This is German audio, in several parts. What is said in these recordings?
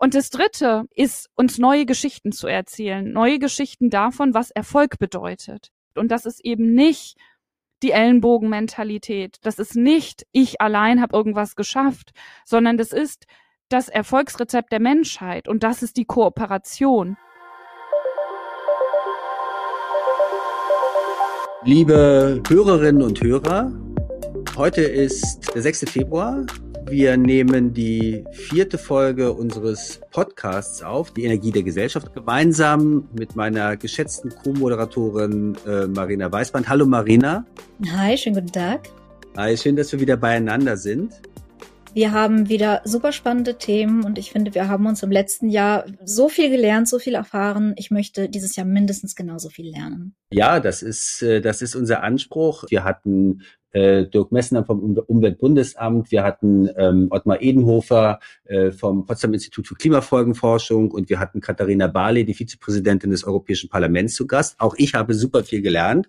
Und das Dritte ist, uns neue Geschichten zu erzählen, neue Geschichten davon, was Erfolg bedeutet. Und das ist eben nicht die Ellenbogenmentalität. Das ist nicht, ich allein habe irgendwas geschafft, sondern das ist das Erfolgsrezept der Menschheit und das ist die Kooperation. Liebe Hörerinnen und Hörer, heute ist der 6. Februar. Wir nehmen die vierte Folge unseres Podcasts auf, die Energie der Gesellschaft, gemeinsam mit meiner geschätzten Co-Moderatorin äh, Marina Weißband. Hallo Marina. Hi, schönen guten Tag. Hi, schön, dass wir wieder beieinander sind. Wir haben wieder super spannende Themen und ich finde, wir haben uns im letzten Jahr so viel gelernt, so viel erfahren. Ich möchte dieses Jahr mindestens genauso viel lernen. Ja, das ist, äh, das ist unser Anspruch. Wir hatten äh, Dirk Messner vom Umweltbundesamt, wir hatten ähm, Ottmar Edenhofer äh, vom Potsdam Institut für Klimafolgenforschung und wir hatten Katharina Barley, die Vizepräsidentin des Europäischen Parlaments, zu Gast. Auch ich habe super viel gelernt.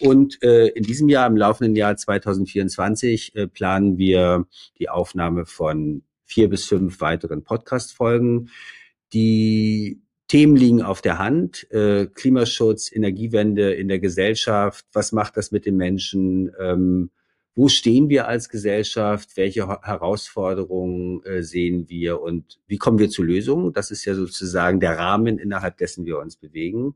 Und äh, in diesem Jahr, im laufenden Jahr 2024, äh, planen wir die Aufnahme von vier bis fünf weiteren Podcast-Folgen. Die Themen liegen auf der Hand. Äh, Klimaschutz, Energiewende in der Gesellschaft. Was macht das mit den Menschen? Ähm, wo stehen wir als Gesellschaft? Welche Herausforderungen äh, sehen wir? Und wie kommen wir zu Lösungen? Das ist ja sozusagen der Rahmen, innerhalb dessen wir uns bewegen.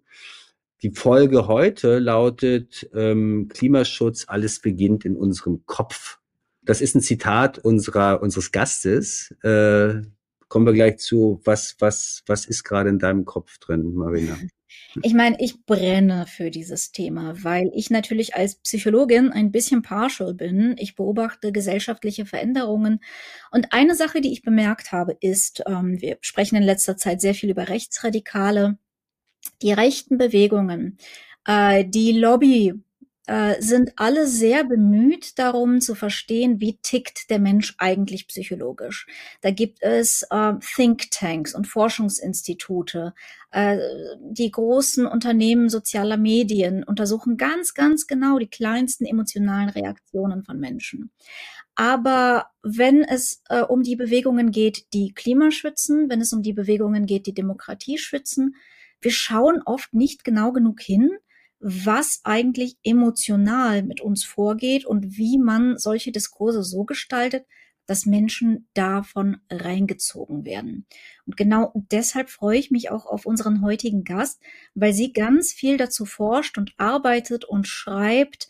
Die Folge heute lautet ähm, Klimaschutz, alles beginnt in unserem Kopf. Das ist ein Zitat unserer, unseres Gastes. Äh, kommen wir gleich zu, was, was, was ist gerade in deinem Kopf drin, Marina? Ich meine, ich brenne für dieses Thema, weil ich natürlich als Psychologin ein bisschen partial bin. Ich beobachte gesellschaftliche Veränderungen. Und eine Sache, die ich bemerkt habe, ist, ähm, wir sprechen in letzter Zeit sehr viel über Rechtsradikale. Die rechten Bewegungen, äh, die Lobby äh, sind alle sehr bemüht darum zu verstehen, wie tickt der Mensch eigentlich psychologisch. Da gibt es äh, Thinktanks und Forschungsinstitute. Äh, die großen Unternehmen sozialer Medien untersuchen ganz, ganz genau die kleinsten emotionalen Reaktionen von Menschen. Aber wenn es äh, um die Bewegungen geht, die Klima schützen, wenn es um die Bewegungen geht, die Demokratie schützen, wir schauen oft nicht genau genug hin, was eigentlich emotional mit uns vorgeht und wie man solche Diskurse so gestaltet, dass Menschen davon reingezogen werden. Und genau deshalb freue ich mich auch auf unseren heutigen Gast, weil sie ganz viel dazu forscht und arbeitet und schreibt,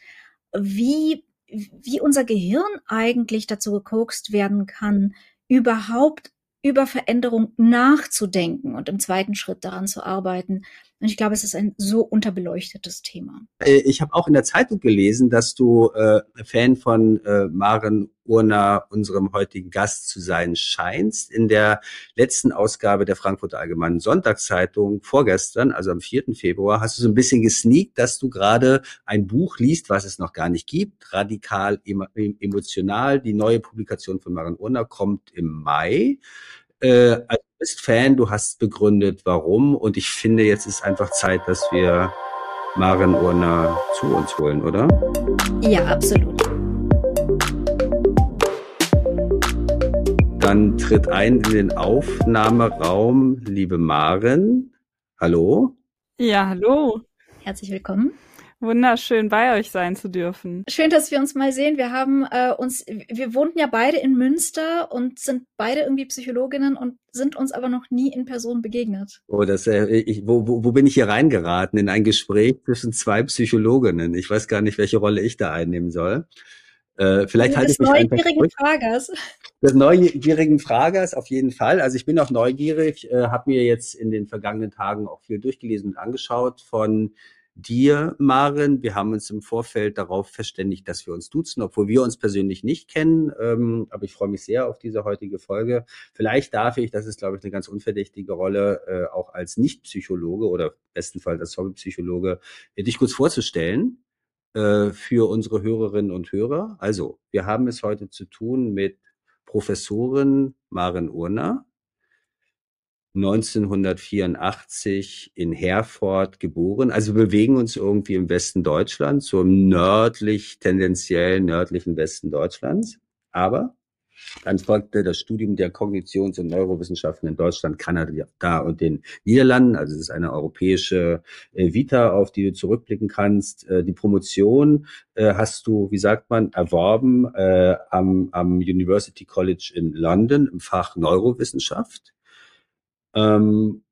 wie, wie unser Gehirn eigentlich dazu gekokst werden kann, überhaupt über Veränderung nachzudenken und im zweiten Schritt daran zu arbeiten, und ich glaube, es ist ein so unterbeleuctetes Thema. Äh, ich habe auch in der Zeitung gelesen, dass du äh, Fan von äh, Maren Urner, unserem heutigen Gast, zu sein scheinst. In der letzten Ausgabe der Frankfurter Allgemeinen Sonntagszeitung vorgestern, also am 4. Februar, hast du so ein bisschen gesneakt, dass du gerade ein Buch liest, was es noch gar nicht gibt, radikal emotional. Die neue Publikation von Maren Urner kommt im Mai. Äh, also bist Fan, du hast begründet, warum. Und ich finde, jetzt ist einfach Zeit, dass wir Maren Urner zu uns holen, oder? Ja, absolut. Dann tritt ein in den Aufnahmeraum, liebe Maren. Hallo? Ja, hallo. Herzlich willkommen. Wunderschön bei euch sein zu dürfen. Schön, dass wir uns mal sehen. Wir haben äh, uns, wir wohnten ja beide in Münster und sind beide irgendwie Psychologinnen und sind uns aber noch nie in Person begegnet. Oh, das, äh, ich, wo, wo, wo bin ich hier reingeraten? In ein Gespräch zwischen zwei Psychologinnen. Ich weiß gar nicht, welche Rolle ich da einnehmen soll. Äh, vielleicht halte ich mich neugierigen Fragers. Des neugierigen Fragers auf jeden Fall. Also ich bin auch neugierig, äh, habe mir jetzt in den vergangenen Tagen auch viel durchgelesen und angeschaut von dir, Maren. Wir haben uns im Vorfeld darauf verständigt, dass wir uns duzen, obwohl wir uns persönlich nicht kennen. Ähm, aber ich freue mich sehr auf diese heutige Folge. Vielleicht darf ich, das ist, glaube ich, eine ganz unverdächtige Rolle, äh, auch als Nicht-Psychologe oder bestenfalls als Hobbypsychologe, äh, dich kurz vorzustellen äh, für unsere Hörerinnen und Hörer. Also, wir haben es heute zu tun mit Professorin Maren Urner. 1984 in Herford geboren. Also bewegen uns irgendwie im Westen Deutschlands, so im nördlich, tendenziell nördlichen Westen Deutschlands. Aber Dann folgte das Studium der Kognitions- und Neurowissenschaften in Deutschland, Kanada und den Niederlanden. Also es ist eine europäische äh, Vita, auf die du zurückblicken kannst. Äh, die Promotion äh, hast du, wie sagt man, erworben äh, am, am University College in London im Fach Neurowissenschaft. Ähm,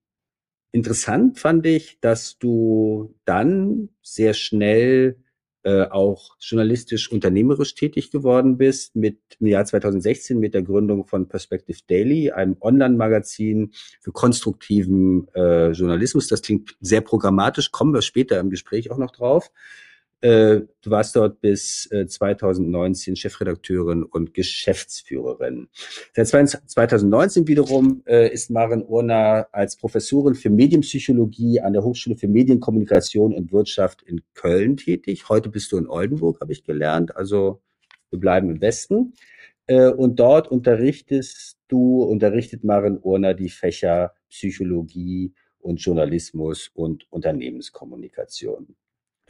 interessant fand ich, dass du dann sehr schnell äh, auch journalistisch unternehmerisch tätig geworden bist mit im Jahr 2016 mit der Gründung von Perspective Daily, einem Online-Magazin für konstruktiven äh, Journalismus. Das klingt sehr programmatisch, kommen wir später im Gespräch auch noch drauf. Äh, du warst dort bis äh, 2019 Chefredakteurin und Geschäftsführerin. Seit 2019 wiederum äh, ist Maren Urner als Professorin für Medienpsychologie an der Hochschule für Medienkommunikation und Wirtschaft in Köln tätig. Heute bist du in Oldenburg, habe ich gelernt. Also wir bleiben im Westen. Äh, und dort unterrichtest du, unterrichtet Maren Urner die Fächer Psychologie und Journalismus und Unternehmenskommunikation.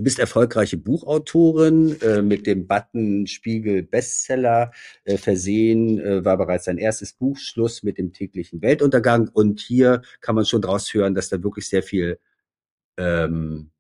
Du bist erfolgreiche Buchautorin äh, mit dem Button Spiegel Bestseller äh, versehen, äh, war bereits dein erstes Buch, Schluss mit dem täglichen Weltuntergang. Und hier kann man schon draus hören, dass da wirklich sehr viel ähm,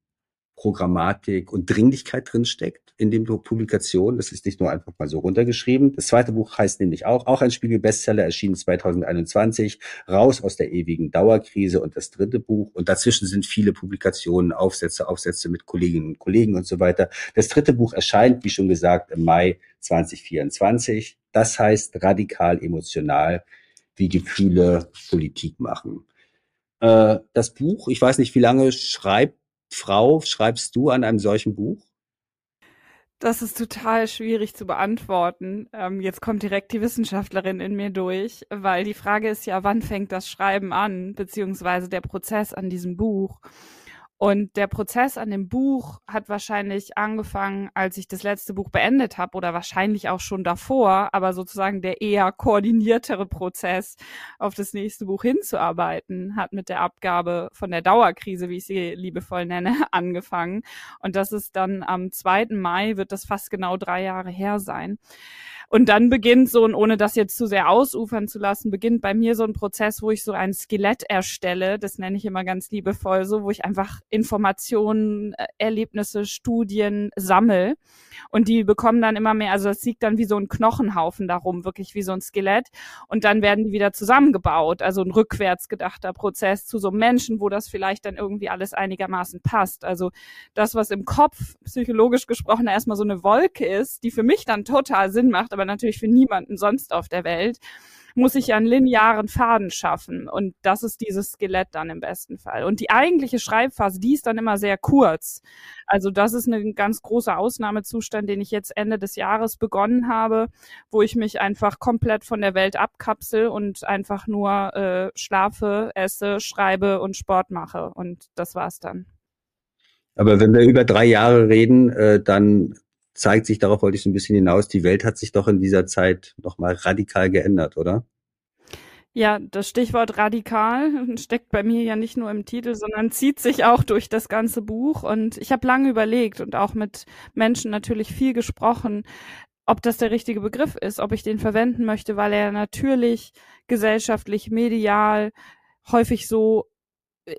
Programmatik und Dringlichkeit drin steckt in dem Publikation. Das ist nicht nur einfach mal so runtergeschrieben. Das zweite Buch heißt nämlich auch, auch ein Spiegel-Bestseller, erschienen 2021, Raus aus der ewigen Dauerkrise und das dritte Buch. Und dazwischen sind viele Publikationen, Aufsätze, Aufsätze mit Kolleginnen und Kollegen und so weiter. Das dritte Buch erscheint, wie schon gesagt, im Mai 2024. Das heißt radikal emotional, wie Gefühle Politik machen. Äh, das Buch, ich weiß nicht, wie lange schreibt Frau schreibst du an einem solchen Buch? Das ist total schwierig zu beantworten. Ähm, jetzt kommt direkt die Wissenschaftlerin in mir durch, weil die Frage ist ja, wann fängt das Schreiben an, beziehungsweise der Prozess an diesem Buch. Und der Prozess an dem Buch hat wahrscheinlich angefangen, als ich das letzte Buch beendet habe oder wahrscheinlich auch schon davor, aber sozusagen der eher koordiniertere Prozess, auf das nächste Buch hinzuarbeiten, hat mit der Abgabe von der Dauerkrise, wie ich sie liebevoll nenne, angefangen. Und das ist dann am 2. Mai, wird das fast genau drei Jahre her sein. Und dann beginnt so, und ohne das jetzt zu sehr ausufern zu lassen, beginnt bei mir so ein Prozess, wo ich so ein Skelett erstelle. Das nenne ich immer ganz liebevoll so, wo ich einfach Informationen, äh, Erlebnisse, Studien sammel. Und die bekommen dann immer mehr, also das liegt dann wie so ein Knochenhaufen darum, wirklich wie so ein Skelett. Und dann werden die wieder zusammengebaut. Also ein rückwärts gedachter Prozess zu so Menschen, wo das vielleicht dann irgendwie alles einigermaßen passt. Also das, was im Kopf psychologisch gesprochen erstmal so eine Wolke ist, die für mich dann total Sinn macht, aber natürlich für niemanden sonst auf der Welt, muss ich einen linearen Faden schaffen. Und das ist dieses Skelett dann im besten Fall. Und die eigentliche Schreibphase, die ist dann immer sehr kurz. Also das ist ein ganz großer Ausnahmezustand, den ich jetzt Ende des Jahres begonnen habe, wo ich mich einfach komplett von der Welt abkapsel und einfach nur äh, schlafe, esse, schreibe und Sport mache. Und das war's dann. Aber wenn wir über drei Jahre reden, äh, dann zeigt sich, darauf wollte ich so ein bisschen hinaus, die Welt hat sich doch in dieser Zeit nochmal radikal geändert, oder? Ja, das Stichwort radikal steckt bei mir ja nicht nur im Titel, sondern zieht sich auch durch das ganze Buch. Und ich habe lange überlegt und auch mit Menschen natürlich viel gesprochen, ob das der richtige Begriff ist, ob ich den verwenden möchte, weil er natürlich gesellschaftlich, medial häufig so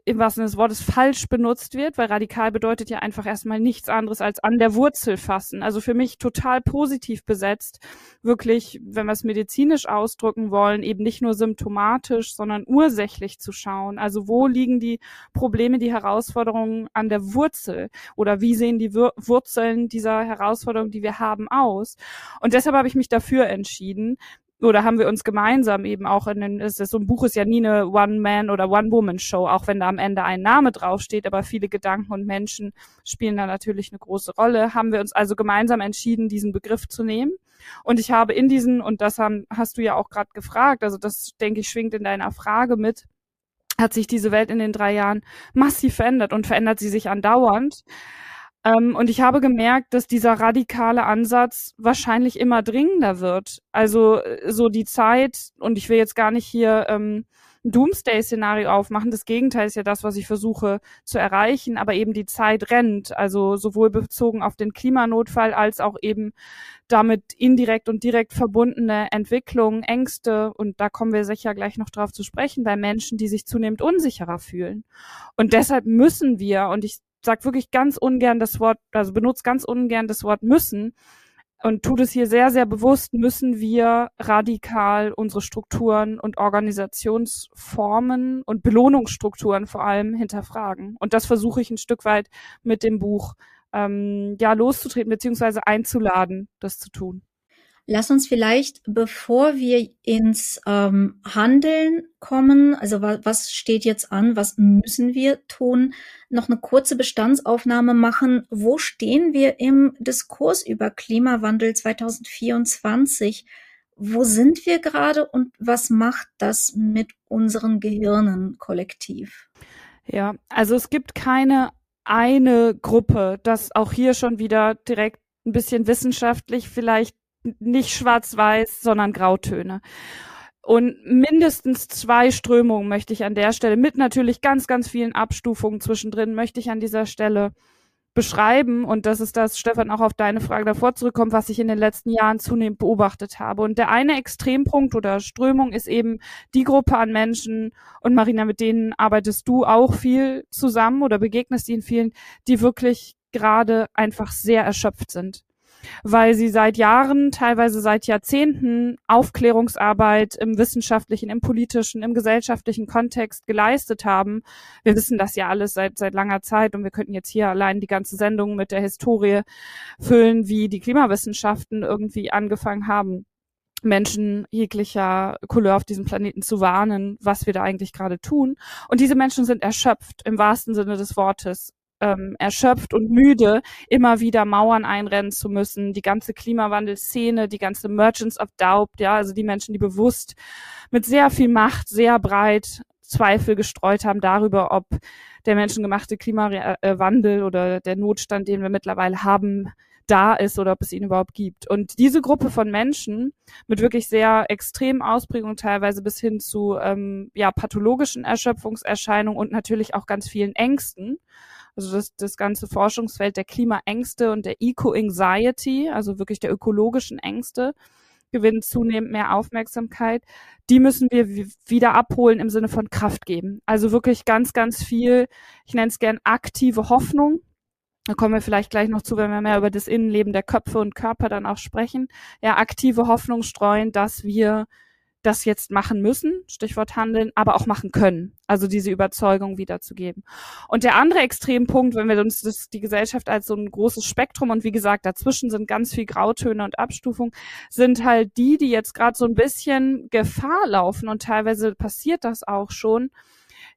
im wahrsten Sinne des Wortes falsch benutzt wird, weil radikal bedeutet ja einfach erstmal nichts anderes als an der Wurzel fassen. Also für mich total positiv besetzt, wirklich, wenn wir es medizinisch ausdrücken wollen, eben nicht nur symptomatisch, sondern ursächlich zu schauen. Also wo liegen die Probleme, die Herausforderungen an der Wurzel oder wie sehen die Wurzeln dieser Herausforderungen, die wir haben, aus? Und deshalb habe ich mich dafür entschieden, oder haben wir uns gemeinsam eben auch in den, ist so ein Buch ist ja nie eine One-Man- oder One-Woman-Show, auch wenn da am Ende ein Name draufsteht, aber viele Gedanken und Menschen spielen da natürlich eine große Rolle. Haben wir uns also gemeinsam entschieden, diesen Begriff zu nehmen. Und ich habe in diesen, und das haben, hast du ja auch gerade gefragt, also das denke ich schwingt in deiner Frage mit, hat sich diese Welt in den drei Jahren massiv verändert und verändert sie sich andauernd. Ähm, und ich habe gemerkt, dass dieser radikale Ansatz wahrscheinlich immer dringender wird. Also äh, so die Zeit, und ich will jetzt gar nicht hier ähm, ein Doomsday-Szenario aufmachen. Das Gegenteil ist ja das, was ich versuche zu erreichen, aber eben die Zeit rennt. Also sowohl bezogen auf den Klimanotfall als auch eben damit indirekt und direkt verbundene Entwicklungen, Ängste, und da kommen wir sicher gleich noch drauf zu sprechen, bei Menschen, die sich zunehmend unsicherer fühlen. Und deshalb müssen wir, und ich sage wirklich ganz ungern das Wort, also benutze ganz ungern das Wort müssen, und tut es hier sehr, sehr bewusst, müssen wir radikal unsere Strukturen und Organisationsformen und Belohnungsstrukturen vor allem hinterfragen. Und das versuche ich ein Stück weit mit dem Buch ähm, ja loszutreten beziehungsweise einzuladen, das zu tun. Lass uns vielleicht, bevor wir ins ähm, Handeln kommen, also wa was steht jetzt an, was müssen wir tun, noch eine kurze Bestandsaufnahme machen. Wo stehen wir im Diskurs über Klimawandel 2024? Wo sind wir gerade und was macht das mit unseren Gehirnen kollektiv? Ja, also es gibt keine eine Gruppe, das auch hier schon wieder direkt ein bisschen wissenschaftlich vielleicht nicht schwarz-weiß, sondern Grautöne. Und mindestens zwei Strömungen möchte ich an der Stelle, mit natürlich ganz, ganz vielen Abstufungen zwischendrin, möchte ich an dieser Stelle beschreiben. Und das ist das, Stefan, auch auf deine Frage davor zurückkommt, was ich in den letzten Jahren zunehmend beobachtet habe. Und der eine Extrempunkt oder Strömung ist eben die Gruppe an Menschen, und Marina, mit denen arbeitest du auch viel zusammen oder begegnest ihnen vielen, die wirklich gerade einfach sehr erschöpft sind weil sie seit Jahren, teilweise seit Jahrzehnten Aufklärungsarbeit im wissenschaftlichen, im politischen, im gesellschaftlichen Kontext geleistet haben. Wir wissen das ja alles seit, seit langer Zeit und wir könnten jetzt hier allein die ganze Sendung mit der Historie füllen, wie die Klimawissenschaften irgendwie angefangen haben. Menschen jeglicher Couleur auf diesem Planeten zu warnen, was wir da eigentlich gerade tun. Und diese Menschen sind erschöpft im wahrsten Sinne des Wortes ähm, erschöpft und müde, immer wieder Mauern einrennen zu müssen. Die ganze Klimawandelszene, die ganze Merchants of Doubt, ja, also die Menschen, die bewusst mit sehr viel Macht, sehr breit Zweifel gestreut haben darüber, ob der menschengemachte Klimawandel oder der Notstand, den wir mittlerweile haben, da ist oder ob es ihn überhaupt gibt. Und diese Gruppe von Menschen mit wirklich sehr extremen Ausprägungen, teilweise bis hin zu ähm, ja, pathologischen Erschöpfungserscheinungen und natürlich auch ganz vielen Ängsten, also das, das ganze Forschungsfeld der Klimaängste und der Eco-Anxiety, also wirklich der ökologischen Ängste, gewinnt zunehmend mehr Aufmerksamkeit. Die müssen wir wieder abholen im Sinne von Kraft geben. Also wirklich ganz, ganz viel, ich nenne es gern aktive Hoffnung. Da kommen wir vielleicht gleich noch zu, wenn wir mehr über das Innenleben der Köpfe und Körper dann auch sprechen. Ja, aktive Hoffnung streuen, dass wir das jetzt machen müssen, Stichwort handeln, aber auch machen können. Also diese Überzeugung wiederzugeben. Und der andere Extrempunkt, wenn wir uns das, die Gesellschaft als so ein großes Spektrum und wie gesagt, dazwischen sind ganz viel Grautöne und Abstufung, sind halt die, die jetzt gerade so ein bisschen Gefahr laufen und teilweise passiert das auch schon,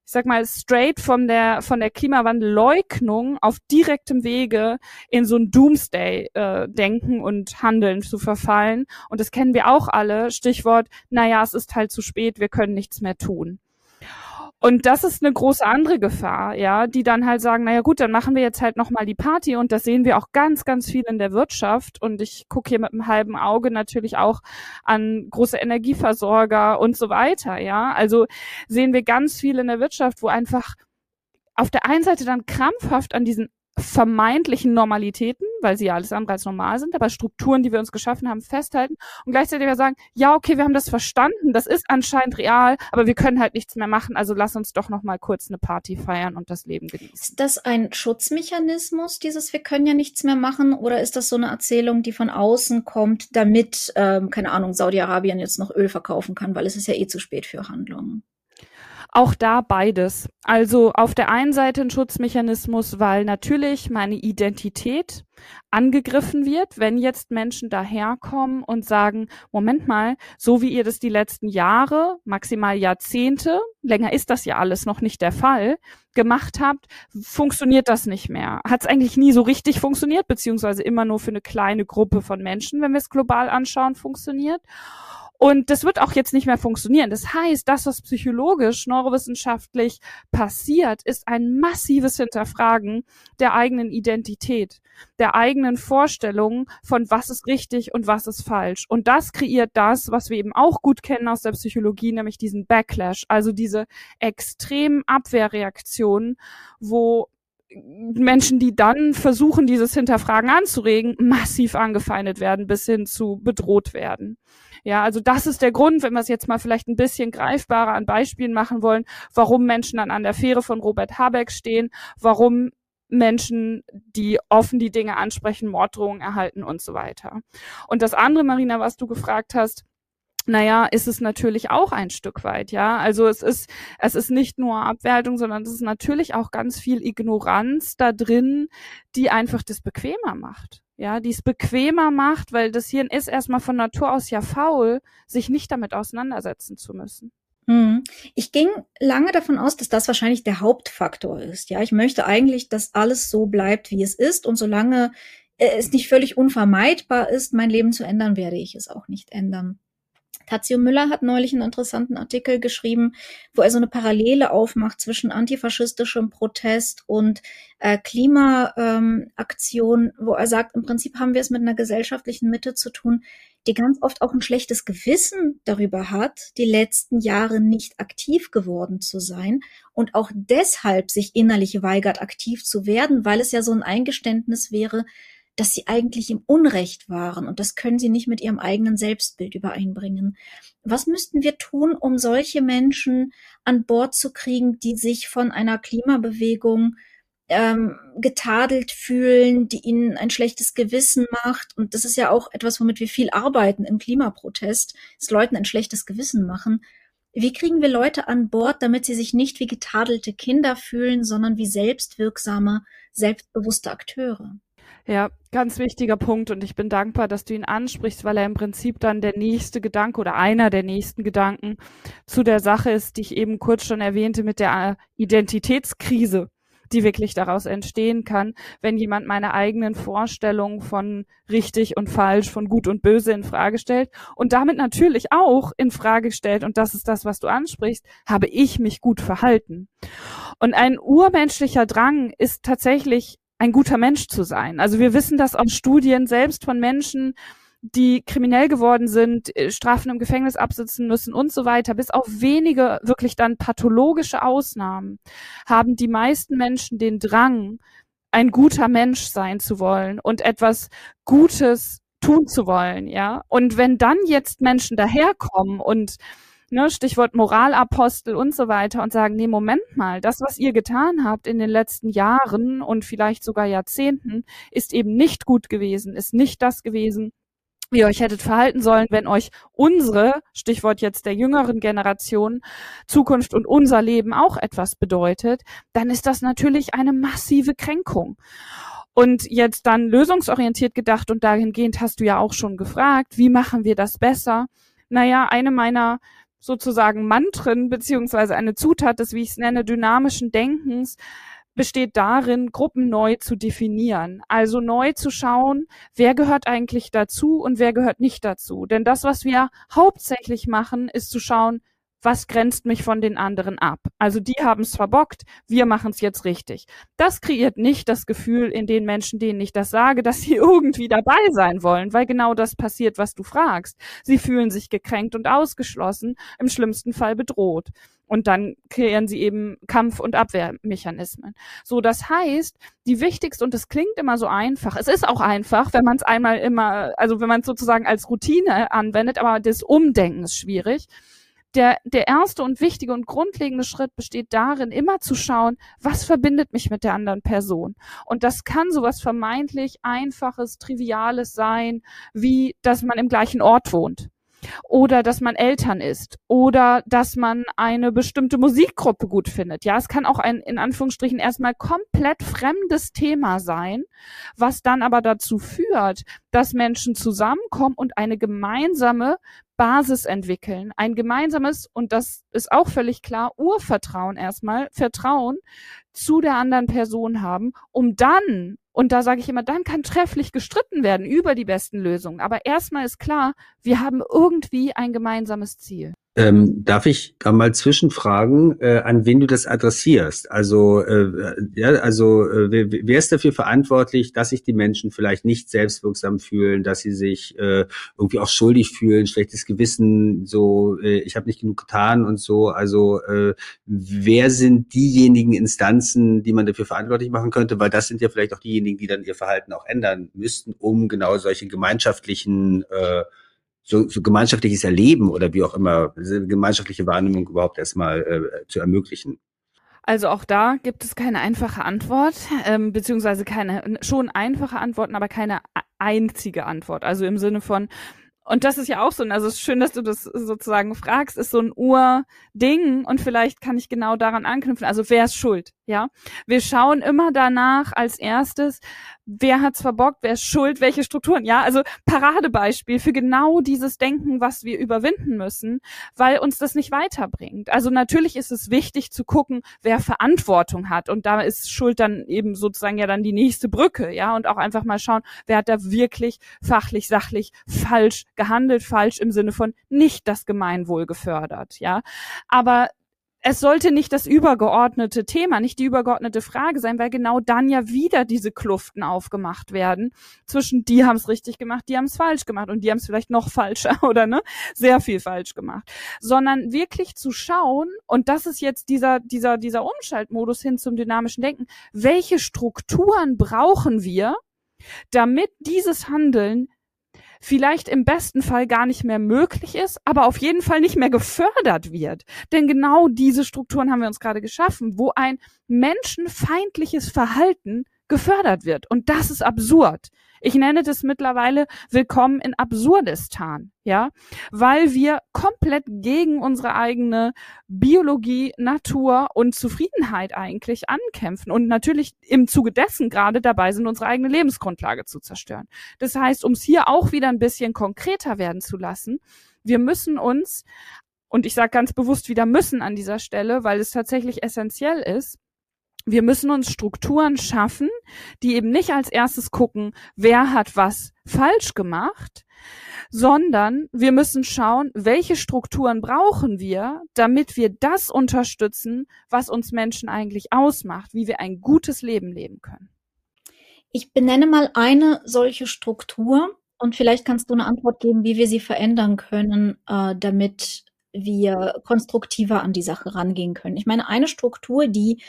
ich sag mal, straight von der, von der Klimawandelleugnung auf direktem Wege in so ein Doomsday-Denken äh, und Handeln zu verfallen. Und das kennen wir auch alle. Stichwort, naja, es ist halt zu spät, wir können nichts mehr tun. Und das ist eine große andere Gefahr, ja, die dann halt sagen, naja gut, dann machen wir jetzt halt nochmal die Party und das sehen wir auch ganz, ganz viel in der Wirtschaft. Und ich gucke hier mit einem halben Auge natürlich auch an große Energieversorger und so weiter, ja. Also sehen wir ganz viel in der Wirtschaft, wo einfach auf der einen Seite dann krampfhaft an diesen vermeintlichen Normalitäten, weil sie ja alles andere als normal sind, aber Strukturen, die wir uns geschaffen haben, festhalten und gleichzeitig wir sagen, ja, okay, wir haben das verstanden, das ist anscheinend real, aber wir können halt nichts mehr machen, also lass uns doch noch mal kurz eine Party feiern und das Leben genießen. Ist das ein Schutzmechanismus, dieses wir können ja nichts mehr machen, oder ist das so eine Erzählung, die von außen kommt, damit, ähm, keine Ahnung, Saudi-Arabien jetzt noch Öl verkaufen kann, weil es ist ja eh zu spät für Handlungen? Auch da beides. Also auf der einen Seite ein Schutzmechanismus, weil natürlich meine Identität angegriffen wird, wenn jetzt Menschen daherkommen und sagen, Moment mal, so wie ihr das die letzten Jahre, maximal Jahrzehnte, länger ist das ja alles noch nicht der Fall, gemacht habt, funktioniert das nicht mehr. Hat es eigentlich nie so richtig funktioniert, beziehungsweise immer nur für eine kleine Gruppe von Menschen, wenn wir es global anschauen, funktioniert. Und das wird auch jetzt nicht mehr funktionieren. Das heißt, das, was psychologisch, neurowissenschaftlich passiert, ist ein massives Hinterfragen der eigenen Identität, der eigenen Vorstellungen von was ist richtig und was ist falsch. Und das kreiert das, was wir eben auch gut kennen aus der Psychologie, nämlich diesen Backlash, also diese extremen Abwehrreaktionen, wo Menschen, die dann versuchen, dieses Hinterfragen anzuregen, massiv angefeindet werden, bis hin zu bedroht werden. Ja, also das ist der Grund, wenn wir es jetzt mal vielleicht ein bisschen greifbarer an Beispielen machen wollen, warum Menschen dann an der Fähre von Robert Habeck stehen, warum Menschen, die offen die Dinge ansprechen, Morddrohungen erhalten und so weiter. Und das andere, Marina, was du gefragt hast, naja, ist es natürlich auch ein Stück weit, ja. Also es ist, es ist nicht nur Abwertung, sondern es ist natürlich auch ganz viel Ignoranz da drin, die einfach das bequemer macht. Ja, die es bequemer macht, weil das Hirn ist erstmal von Natur aus ja faul, sich nicht damit auseinandersetzen zu müssen. Hm. Ich ging lange davon aus, dass das wahrscheinlich der Hauptfaktor ist. Ja, ich möchte eigentlich, dass alles so bleibt, wie es ist. Und solange es nicht völlig unvermeidbar ist, mein Leben zu ändern, werde ich es auch nicht ändern. Tazio Müller hat neulich einen interessanten Artikel geschrieben, wo er so eine Parallele aufmacht zwischen antifaschistischem Protest und äh, Klimaaktion, ähm, wo er sagt, im Prinzip haben wir es mit einer gesellschaftlichen Mitte zu tun, die ganz oft auch ein schlechtes Gewissen darüber hat, die letzten Jahre nicht aktiv geworden zu sein und auch deshalb sich innerlich weigert, aktiv zu werden, weil es ja so ein Eingeständnis wäre, dass sie eigentlich im Unrecht waren und das können sie nicht mit ihrem eigenen Selbstbild übereinbringen. Was müssten wir tun, um solche Menschen an Bord zu kriegen, die sich von einer Klimabewegung ähm, getadelt fühlen, die ihnen ein schlechtes Gewissen macht. Und das ist ja auch etwas, womit wir viel arbeiten im Klimaprotest, dass Leuten ein schlechtes Gewissen machen. Wie kriegen wir Leute an Bord, damit sie sich nicht wie getadelte Kinder fühlen, sondern wie selbstwirksame, selbstbewusste Akteure? Ja, ganz wichtiger Punkt und ich bin dankbar, dass du ihn ansprichst, weil er im Prinzip dann der nächste Gedanke oder einer der nächsten Gedanken zu der Sache ist, die ich eben kurz schon erwähnte mit der Identitätskrise, die wirklich daraus entstehen kann, wenn jemand meine eigenen Vorstellungen von richtig und falsch, von gut und böse in Frage stellt und damit natürlich auch in Frage stellt und das ist das, was du ansprichst, habe ich mich gut verhalten. Und ein urmenschlicher Drang ist tatsächlich ein guter Mensch zu sein. Also wir wissen das aus Studien selbst von Menschen, die kriminell geworden sind, äh, Strafen im Gefängnis absitzen müssen und so weiter, bis auf wenige wirklich dann pathologische Ausnahmen, haben die meisten Menschen den Drang, ein guter Mensch sein zu wollen und etwas Gutes tun zu wollen, ja. Und wenn dann jetzt Menschen daherkommen und ne, Stichwort Moralapostel und so weiter und sagen, nee, Moment mal, das, was ihr getan habt in den letzten Jahren und vielleicht sogar Jahrzehnten, ist eben nicht gut gewesen, ist nicht das gewesen, wie ihr euch hättet verhalten sollen, wenn euch unsere, Stichwort jetzt der jüngeren Generation, Zukunft und unser Leben auch etwas bedeutet, dann ist das natürlich eine massive Kränkung. Und jetzt dann lösungsorientiert gedacht und dahingehend hast du ja auch schon gefragt, wie machen wir das besser? Naja, eine meiner sozusagen Mantren beziehungsweise eine Zutat des, wie ich es nenne, dynamischen Denkens besteht darin, Gruppen neu zu definieren. Also neu zu schauen, wer gehört eigentlich dazu und wer gehört nicht dazu. Denn das, was wir hauptsächlich machen, ist zu schauen, was grenzt mich von den anderen ab? Also die haben es verbockt, wir machen es jetzt richtig. Das kreiert nicht das Gefühl in den Menschen, denen ich das sage, dass sie irgendwie dabei sein wollen, weil genau das passiert, was du fragst. Sie fühlen sich gekränkt und ausgeschlossen, im schlimmsten Fall bedroht. Und dann kreieren sie eben Kampf- und Abwehrmechanismen. So, das heißt, die wichtigste, und das klingt immer so einfach, es ist auch einfach, wenn man es einmal immer, also wenn man es sozusagen als Routine anwendet, aber das Umdenken ist schwierig der, der erste und wichtige und grundlegende Schritt besteht darin, immer zu schauen, was verbindet mich mit der anderen Person. Und das kann sowas vermeintlich einfaches, triviales sein, wie, dass man im gleichen Ort wohnt oder dass man Eltern ist oder dass man eine bestimmte Musikgruppe gut findet. Ja, es kann auch ein in Anführungsstrichen erstmal komplett fremdes Thema sein, was dann aber dazu führt, dass Menschen zusammenkommen und eine gemeinsame Basis entwickeln. Ein gemeinsames, und das ist auch völlig klar, Urvertrauen erstmal, Vertrauen zu der anderen Person haben, um dann, und da sage ich immer, dann kann trefflich gestritten werden über die besten Lösungen. Aber erstmal ist klar, wir haben irgendwie ein gemeinsames Ziel. Ähm, darf ich mal zwischenfragen, äh, an wen du das adressierst? Also, äh, ja, also äh, wer, ist dafür verantwortlich, dass sich die Menschen vielleicht nicht selbstwirksam fühlen, dass sie sich äh, irgendwie auch schuldig fühlen, schlechtes Gewissen, so äh, ich habe nicht genug getan und so. Also äh, wer sind diejenigen Instanzen, die man dafür verantwortlich machen könnte? Weil das sind ja vielleicht auch diejenigen, die dann ihr Verhalten auch ändern müssten, um genau solche gemeinschaftlichen äh, so, so gemeinschaftliches Erleben oder wie auch immer, gemeinschaftliche Wahrnehmung überhaupt erstmal äh, zu ermöglichen? Also auch da gibt es keine einfache Antwort, ähm, beziehungsweise keine, schon einfache Antworten, aber keine einzige Antwort. Also im Sinne von, und das ist ja auch so, also es ist schön, dass du das sozusagen fragst, ist so ein Urding und vielleicht kann ich genau daran anknüpfen. Also wer ist schuld? Ja, wir schauen immer danach als erstes, wer hat's verbockt, wer ist schuld, welche Strukturen. Ja, also Paradebeispiel für genau dieses Denken, was wir überwinden müssen, weil uns das nicht weiterbringt. Also natürlich ist es wichtig zu gucken, wer Verantwortung hat und da ist Schuld dann eben sozusagen ja dann die nächste Brücke, ja, und auch einfach mal schauen, wer hat da wirklich fachlich, sachlich falsch gehandelt, falsch im Sinne von nicht das Gemeinwohl gefördert, ja. Aber es sollte nicht das übergeordnete Thema, nicht die übergeordnete Frage sein, weil genau dann ja wieder diese Kluften aufgemacht werden zwischen die haben es richtig gemacht, die haben es falsch gemacht und die haben es vielleicht noch falscher oder ne, sehr viel falsch gemacht, sondern wirklich zu schauen und das ist jetzt dieser dieser dieser Umschaltmodus hin zum dynamischen Denken, welche Strukturen brauchen wir, damit dieses Handeln vielleicht im besten Fall gar nicht mehr möglich ist, aber auf jeden Fall nicht mehr gefördert wird. Denn genau diese Strukturen haben wir uns gerade geschaffen, wo ein menschenfeindliches Verhalten gefördert wird. Und das ist absurd. Ich nenne das mittlerweile Willkommen in Absurdistan, ja, weil wir komplett gegen unsere eigene Biologie, Natur und Zufriedenheit eigentlich ankämpfen und natürlich im Zuge dessen gerade dabei sind, unsere eigene Lebensgrundlage zu zerstören. Das heißt, um es hier auch wieder ein bisschen konkreter werden zu lassen, wir müssen uns und ich sage ganz bewusst wieder müssen an dieser Stelle, weil es tatsächlich essentiell ist, wir müssen uns Strukturen schaffen, die eben nicht als erstes gucken, wer hat was falsch gemacht, sondern wir müssen schauen, welche Strukturen brauchen wir, damit wir das unterstützen, was uns Menschen eigentlich ausmacht, wie wir ein gutes Leben leben können. Ich benenne mal eine solche Struktur und vielleicht kannst du eine Antwort geben, wie wir sie verändern können, äh, damit wir konstruktiver an die Sache rangehen können. Ich meine, eine Struktur, die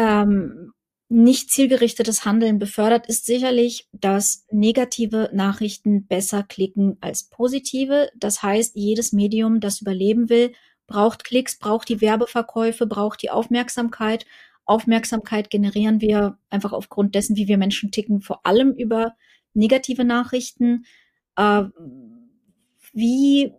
ähm, nicht zielgerichtetes Handeln befördert, ist sicherlich, dass negative Nachrichten besser klicken als positive. Das heißt, jedes Medium, das überleben will, braucht Klicks, braucht die Werbeverkäufe, braucht die Aufmerksamkeit. Aufmerksamkeit generieren wir einfach aufgrund dessen, wie wir Menschen ticken, vor allem über negative Nachrichten. Äh, wie,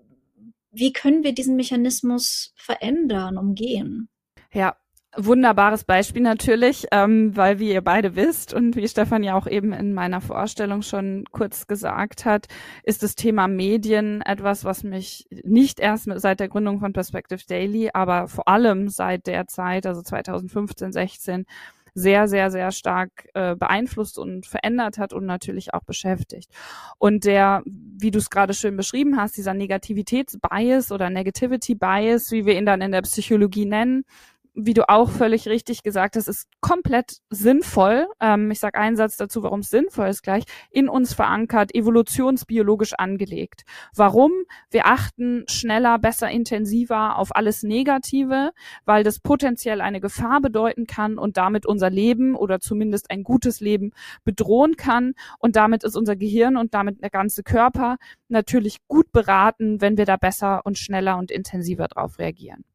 wie können wir diesen Mechanismus verändern, umgehen? Ja, Wunderbares Beispiel natürlich, ähm, weil wie ihr beide wisst und wie Stefan ja auch eben in meiner Vorstellung schon kurz gesagt hat, ist das Thema Medien etwas, was mich nicht erst seit der Gründung von Perspective Daily, aber vor allem seit der Zeit, also 2015, 16, sehr, sehr, sehr stark äh, beeinflusst und verändert hat und natürlich auch beschäftigt. Und der, wie du es gerade schön beschrieben hast, dieser Negativitätsbias oder Negativity Bias, wie wir ihn dann in der Psychologie nennen, wie du auch völlig richtig gesagt hast, ist komplett sinnvoll. Ähm, ich sage einen Satz dazu, warum es sinnvoll ist gleich, in uns verankert, evolutionsbiologisch angelegt. Warum? Wir achten schneller, besser, intensiver auf alles Negative, weil das potenziell eine Gefahr bedeuten kann und damit unser Leben oder zumindest ein gutes Leben bedrohen kann. Und damit ist unser Gehirn und damit der ganze Körper natürlich gut beraten, wenn wir da besser und schneller und intensiver drauf reagieren.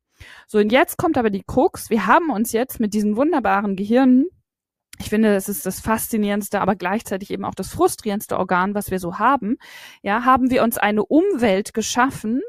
So, und jetzt kommt aber die Krux. Wir haben uns jetzt mit diesen wunderbaren Gehirnen ich finde, das ist das faszinierendste, aber gleichzeitig eben auch das frustrierendste Organ, was wir so haben. Ja, haben wir uns eine Umwelt geschaffen,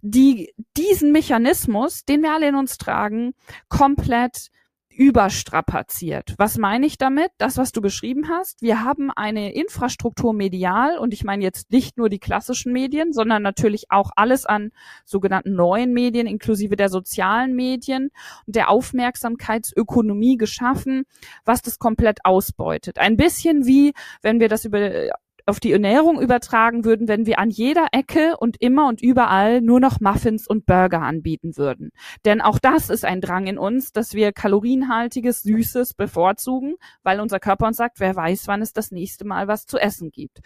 die diesen Mechanismus, den wir alle in uns tragen, komplett überstrapaziert. Was meine ich damit? Das, was du beschrieben hast. Wir haben eine Infrastruktur medial und ich meine jetzt nicht nur die klassischen Medien, sondern natürlich auch alles an sogenannten neuen Medien inklusive der sozialen Medien und der Aufmerksamkeitsökonomie geschaffen, was das komplett ausbeutet. Ein bisschen wie, wenn wir das über auf die Ernährung übertragen würden, wenn wir an jeder Ecke und immer und überall nur noch Muffins und Burger anbieten würden. Denn auch das ist ein Drang in uns, dass wir kalorienhaltiges, süßes bevorzugen, weil unser Körper uns sagt, wer weiß, wann es das nächste Mal was zu essen gibt.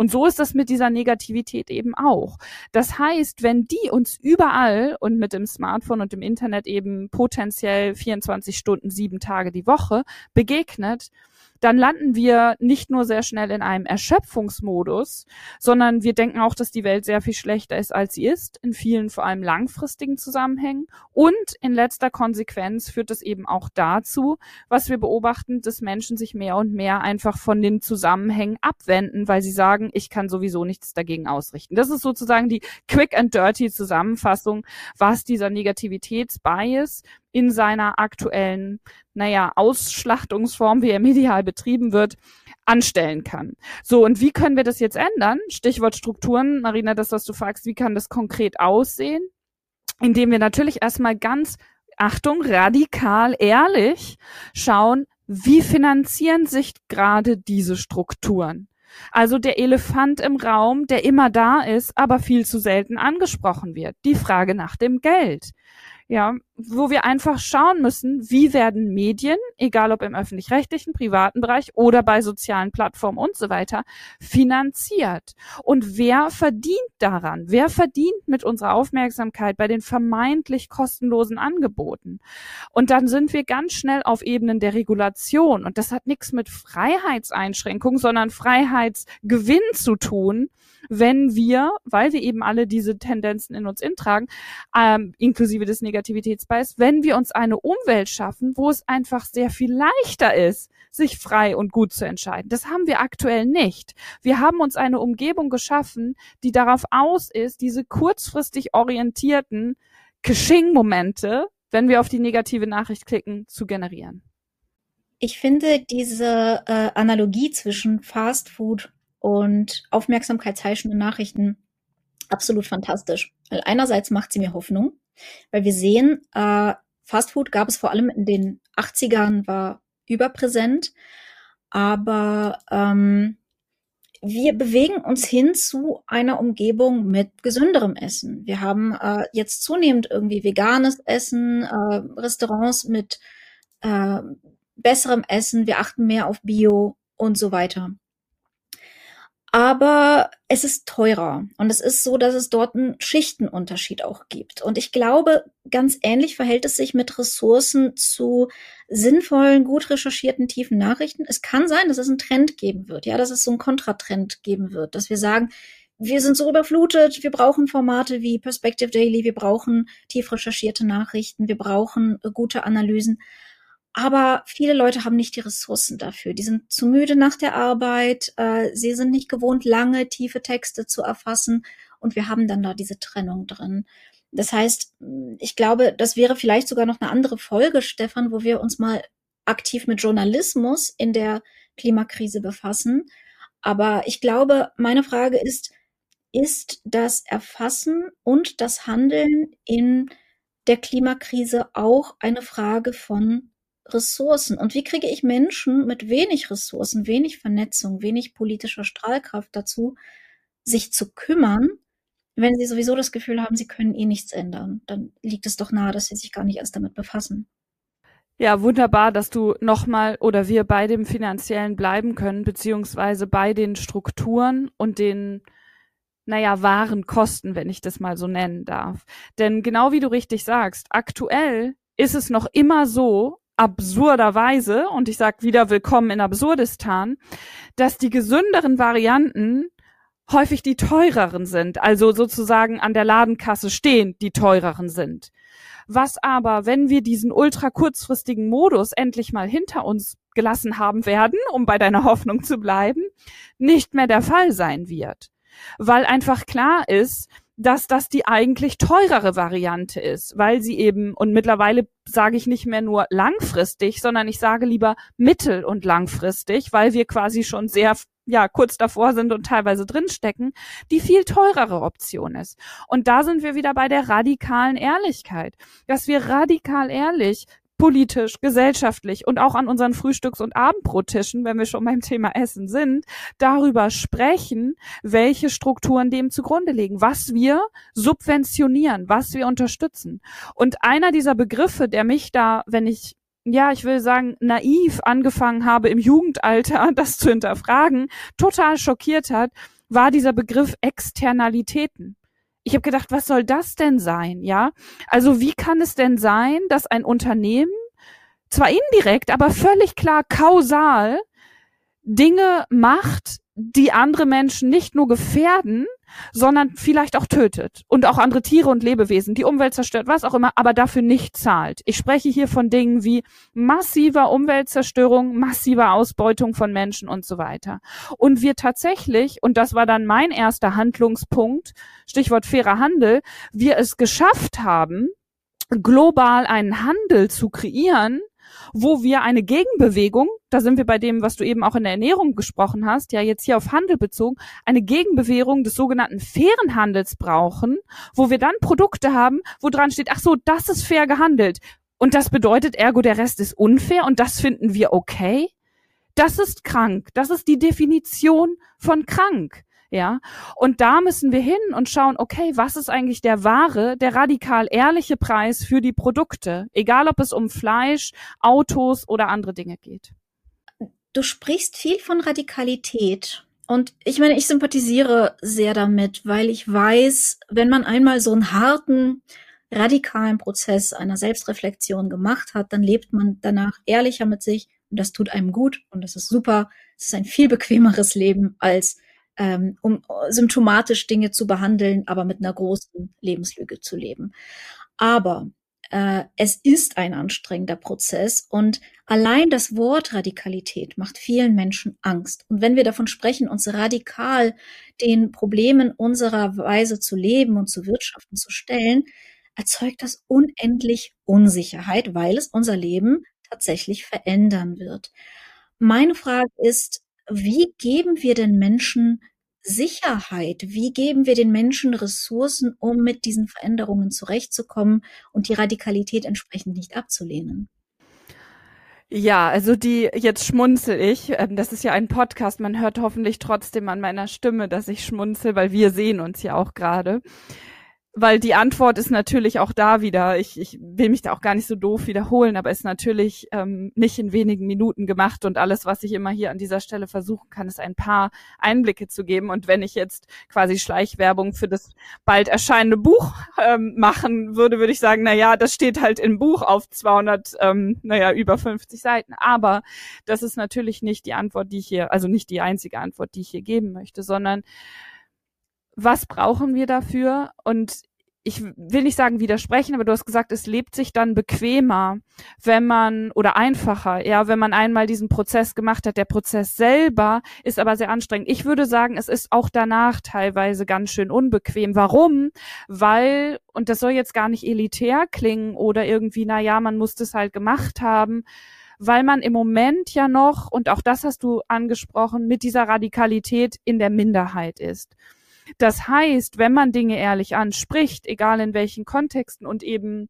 Und so ist das mit dieser Negativität eben auch. Das heißt, wenn die uns überall und mit dem Smartphone und dem Internet eben potenziell 24 Stunden, sieben Tage die Woche begegnet, dann landen wir nicht nur sehr schnell in einem Erschöpfungsmodus, sondern wir denken auch, dass die Welt sehr viel schlechter ist, als sie ist, in vielen vor allem langfristigen Zusammenhängen. Und in letzter Konsequenz führt es eben auch dazu, was wir beobachten, dass Menschen sich mehr und mehr einfach von den Zusammenhängen abwenden, weil sie sagen, ich kann sowieso nichts dagegen ausrichten. Das ist sozusagen die quick and dirty Zusammenfassung, was dieser Negativitätsbias in seiner aktuellen, naja, Ausschlachtungsform, wie er medial betrieben wird, anstellen kann. So, und wie können wir das jetzt ändern? Stichwort Strukturen, Marina, das, was du fragst, wie kann das konkret aussehen? Indem wir natürlich erstmal ganz, Achtung, radikal ehrlich schauen, wie finanzieren sich gerade diese Strukturen? Also der Elefant im Raum, der immer da ist, aber viel zu selten angesprochen wird. Die Frage nach dem Geld ja, wo wir einfach schauen müssen, wie werden Medien, egal ob im öffentlich-rechtlichen, privaten Bereich oder bei sozialen Plattformen und so weiter, finanziert. Und wer verdient daran? Wer verdient mit unserer Aufmerksamkeit bei den vermeintlich kostenlosen Angeboten? Und dann sind wir ganz schnell auf Ebenen der Regulation. Und das hat nichts mit Freiheitseinschränkung, sondern Freiheitsgewinn zu tun, wenn wir, weil wir eben alle diese Tendenzen in uns intragen, ähm, inklusive des Negativitätsbias, wenn wir uns eine Umwelt schaffen, wo es einfach sehr viel leichter ist, sich frei und gut zu entscheiden. Das haben wir aktuell nicht. Wir haben uns eine Umgebung geschaffen, die darauf aus ist, diese kurzfristig orientierten Kashing-Momente, wenn wir auf die negative Nachricht klicken, zu generieren. Ich finde diese äh, Analogie zwischen Fast Food und aufmerksamkeitsheischende Nachrichten absolut fantastisch. Weil einerseits macht sie mir Hoffnung, weil wir sehen, äh, Fastfood gab es vor allem in den 80ern, war überpräsent, aber ähm, wir bewegen uns hin zu einer Umgebung mit gesünderem Essen. Wir haben äh, jetzt zunehmend irgendwie veganes Essen, äh, Restaurants mit äh, besserem Essen, wir achten mehr auf Bio und so weiter aber es ist teurer und es ist so, dass es dort einen Schichtenunterschied auch gibt. Und ich glaube, ganz ähnlich verhält es sich mit Ressourcen zu sinnvollen, gut recherchierten, tiefen Nachrichten. Es kann sein, dass es einen Trend geben wird, ja, dass es so einen Kontratrend geben wird, dass wir sagen, wir sind so überflutet, wir brauchen Formate wie Perspective Daily, wir brauchen tief recherchierte Nachrichten, wir brauchen äh, gute Analysen. Aber viele Leute haben nicht die Ressourcen dafür. Die sind zu müde nach der Arbeit. Äh, sie sind nicht gewohnt, lange, tiefe Texte zu erfassen. Und wir haben dann da diese Trennung drin. Das heißt, ich glaube, das wäre vielleicht sogar noch eine andere Folge, Stefan, wo wir uns mal aktiv mit Journalismus in der Klimakrise befassen. Aber ich glaube, meine Frage ist, ist das Erfassen und das Handeln in der Klimakrise auch eine Frage von Ressourcen. Und wie kriege ich Menschen mit wenig Ressourcen, wenig Vernetzung, wenig politischer Strahlkraft dazu, sich zu kümmern, wenn sie sowieso das Gefühl haben, sie können eh nichts ändern? Dann liegt es doch nahe, dass sie sich gar nicht erst damit befassen. Ja, wunderbar, dass du nochmal oder wir bei dem Finanziellen bleiben können, beziehungsweise bei den Strukturen und den, naja, wahren Kosten, wenn ich das mal so nennen darf. Denn genau wie du richtig sagst, aktuell ist es noch immer so, absurderweise, und ich sage wieder willkommen in Absurdistan, dass die gesünderen Varianten häufig die teureren sind, also sozusagen an der Ladenkasse stehen, die teureren sind. Was aber, wenn wir diesen ultra kurzfristigen Modus endlich mal hinter uns gelassen haben werden, um bei deiner Hoffnung zu bleiben, nicht mehr der Fall sein wird. Weil einfach klar ist, dass das die eigentlich teurere Variante ist, weil sie eben, und mittlerweile sage ich nicht mehr nur langfristig, sondern ich sage lieber mittel- und langfristig, weil wir quasi schon sehr ja kurz davor sind und teilweise drinstecken, die viel teurere Option ist. Und da sind wir wieder bei der radikalen Ehrlichkeit, dass wir radikal ehrlich politisch, gesellschaftlich und auch an unseren Frühstücks- und Abendbrottischen, wenn wir schon beim Thema Essen sind, darüber sprechen, welche Strukturen dem zugrunde liegen, was wir subventionieren, was wir unterstützen. Und einer dieser Begriffe, der mich da, wenn ich ja, ich will sagen, naiv angefangen habe im Jugendalter, das zu hinterfragen, total schockiert hat, war dieser Begriff Externalitäten. Ich habe gedacht, was soll das denn sein, ja? Also wie kann es denn sein, dass ein Unternehmen zwar indirekt, aber völlig klar kausal Dinge macht, die andere Menschen nicht nur gefährden, sondern vielleicht auch tötet und auch andere Tiere und Lebewesen, die Umwelt zerstört, was auch immer, aber dafür nicht zahlt. Ich spreche hier von Dingen wie massiver Umweltzerstörung, massiver Ausbeutung von Menschen und so weiter. Und wir tatsächlich, und das war dann mein erster Handlungspunkt, Stichwort fairer Handel, wir es geschafft haben, global einen Handel zu kreieren, wo wir eine Gegenbewegung, da sind wir bei dem, was du eben auch in der Ernährung gesprochen hast, ja jetzt hier auf Handel bezogen, eine Gegenbewegung des sogenannten fairen Handels brauchen, wo wir dann Produkte haben, wo dran steht, ach so, das ist fair gehandelt. Und das bedeutet ergo, der Rest ist unfair und das finden wir okay? Das ist krank. Das ist die Definition von krank. Ja, und da müssen wir hin und schauen, okay, was ist eigentlich der wahre, der radikal ehrliche Preis für die Produkte, egal ob es um Fleisch, Autos oder andere Dinge geht. Du sprichst viel von Radikalität. Und ich meine, ich sympathisiere sehr damit, weil ich weiß, wenn man einmal so einen harten, radikalen Prozess einer Selbstreflexion gemacht hat, dann lebt man danach ehrlicher mit sich und das tut einem gut und das ist super. Es ist ein viel bequemeres Leben als ähm, um symptomatisch Dinge zu behandeln, aber mit einer großen Lebenslüge zu leben. Aber äh, es ist ein anstrengender Prozess und allein das Wort Radikalität macht vielen Menschen Angst. Und wenn wir davon sprechen, uns radikal den Problemen unserer Weise zu leben und zu wirtschaften zu stellen, erzeugt das unendlich Unsicherheit, weil es unser Leben tatsächlich verändern wird. Meine Frage ist, wie geben wir den Menschen Sicherheit? Wie geben wir den Menschen Ressourcen, um mit diesen Veränderungen zurechtzukommen und die Radikalität entsprechend nicht abzulehnen? Ja, also die, jetzt schmunzel ich. Ähm, das ist ja ein Podcast. Man hört hoffentlich trotzdem an meiner Stimme, dass ich schmunzel, weil wir sehen uns ja auch gerade weil die Antwort ist natürlich auch da wieder, ich, ich will mich da auch gar nicht so doof wiederholen, aber ist natürlich ähm, nicht in wenigen Minuten gemacht und alles, was ich immer hier an dieser Stelle versuchen kann, ist ein paar Einblicke zu geben. Und wenn ich jetzt quasi Schleichwerbung für das bald erscheinende Buch ähm, machen würde, würde ich sagen, na ja, das steht halt im Buch auf 200, ähm, naja, über 50 Seiten. Aber das ist natürlich nicht die Antwort, die ich hier, also nicht die einzige Antwort, die ich hier geben möchte, sondern was brauchen wir dafür? Und ich will nicht sagen widersprechen, aber du hast gesagt, es lebt sich dann bequemer, wenn man oder einfacher, ja, wenn man einmal diesen Prozess gemacht hat. Der Prozess selber ist aber sehr anstrengend. Ich würde sagen, es ist auch danach teilweise ganz schön unbequem. Warum? Weil, und das soll jetzt gar nicht elitär klingen oder irgendwie, na ja, man muss das halt gemacht haben, weil man im Moment ja noch, und auch das hast du angesprochen, mit dieser Radikalität in der Minderheit ist. Das heißt, wenn man Dinge ehrlich anspricht, egal in welchen Kontexten und eben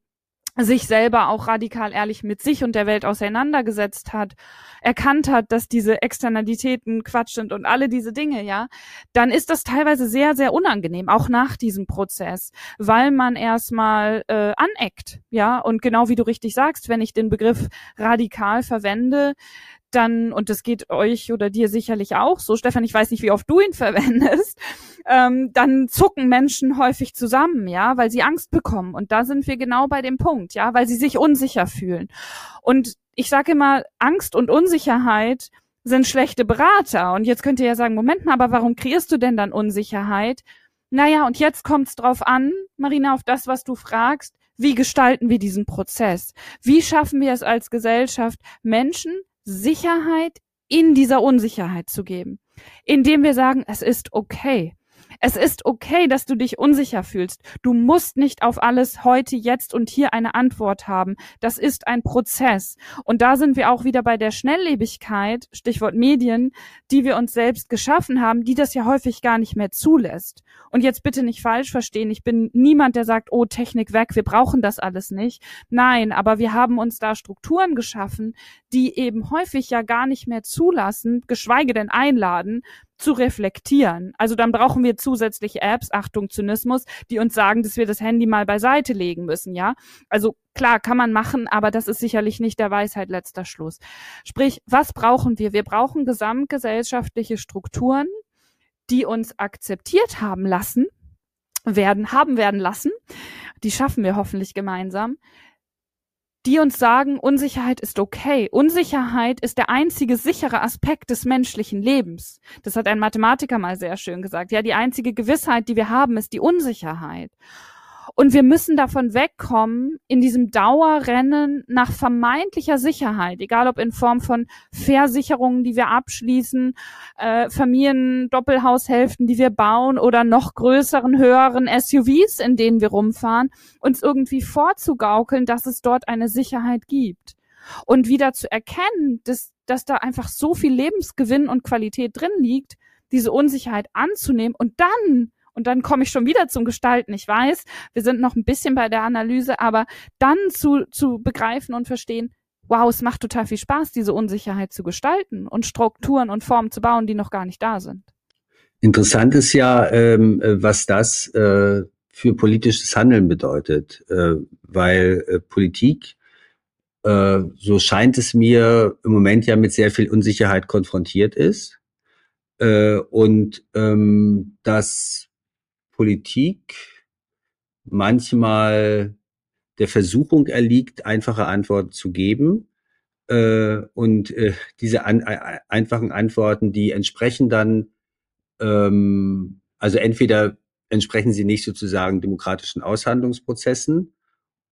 sich selber auch radikal ehrlich mit sich und der Welt auseinandergesetzt hat, erkannt hat, dass diese Externalitäten Quatsch sind und alle diese Dinge, ja, dann ist das teilweise sehr, sehr unangenehm, auch nach diesem Prozess, weil man erstmal äh, aneckt, ja, und genau wie du richtig sagst, wenn ich den Begriff radikal verwende, dann, und das geht euch oder dir sicherlich auch so, Stefan, ich weiß nicht, wie oft du ihn verwendest, ähm, dann zucken Menschen häufig zusammen, ja, weil sie Angst bekommen. Und da sind wir genau bei dem Punkt, ja, weil sie sich unsicher fühlen. Und ich sage immer, Angst und Unsicherheit sind schlechte Berater. Und jetzt könnt ihr ja sagen, Moment mal, aber warum kreierst du denn dann Unsicherheit? Naja, und jetzt kommt es drauf an, Marina, auf das, was du fragst. Wie gestalten wir diesen Prozess? Wie schaffen wir es als Gesellschaft, Menschen Sicherheit in dieser Unsicherheit zu geben, indem wir sagen, es ist okay. Es ist okay, dass du dich unsicher fühlst. Du musst nicht auf alles heute, jetzt und hier eine Antwort haben. Das ist ein Prozess. Und da sind wir auch wieder bei der Schnelllebigkeit, Stichwort Medien, die wir uns selbst geschaffen haben, die das ja häufig gar nicht mehr zulässt. Und jetzt bitte nicht falsch verstehen. Ich bin niemand, der sagt, oh, Technik weg, wir brauchen das alles nicht. Nein, aber wir haben uns da Strukturen geschaffen, die eben häufig ja gar nicht mehr zulassen, geschweige denn einladen, zu reflektieren. Also dann brauchen wir zusätzliche Apps, Achtung Zynismus, die uns sagen, dass wir das Handy mal beiseite legen müssen, ja? Also klar, kann man machen, aber das ist sicherlich nicht der Weisheit letzter Schluss. Sprich, was brauchen wir? Wir brauchen gesamtgesellschaftliche Strukturen, die uns akzeptiert haben lassen, werden, haben werden lassen. Die schaffen wir hoffentlich gemeinsam, die uns sagen, Unsicherheit ist okay. Unsicherheit ist der einzige sichere Aspekt des menschlichen Lebens. Das hat ein Mathematiker mal sehr schön gesagt. Ja, die einzige Gewissheit, die wir haben, ist die Unsicherheit. Und wir müssen davon wegkommen, in diesem Dauerrennen nach vermeintlicher Sicherheit, egal ob in Form von Versicherungen, die wir abschließen, äh, Familien-Doppelhaushälften, die wir bauen oder noch größeren, höheren SUVs, in denen wir rumfahren, uns irgendwie vorzugaukeln, dass es dort eine Sicherheit gibt. Und wieder zu erkennen, dass, dass da einfach so viel Lebensgewinn und Qualität drin liegt, diese Unsicherheit anzunehmen und dann und dann komme ich schon wieder zum Gestalten. Ich weiß, wir sind noch ein bisschen bei der Analyse, aber dann zu, zu begreifen und verstehen, wow, es macht total viel Spaß, diese Unsicherheit zu gestalten und Strukturen und Formen zu bauen, die noch gar nicht da sind. Interessant ist ja, ähm, was das äh, für politisches Handeln bedeutet, äh, weil äh, Politik, äh, so scheint es mir, im Moment ja mit sehr viel Unsicherheit konfrontiert ist. Äh, und ähm, das Politik manchmal der Versuchung erliegt, einfache Antworten zu geben. Äh, und äh, diese an, äh, einfachen Antworten, die entsprechen dann, ähm, also entweder entsprechen sie nicht sozusagen demokratischen Aushandlungsprozessen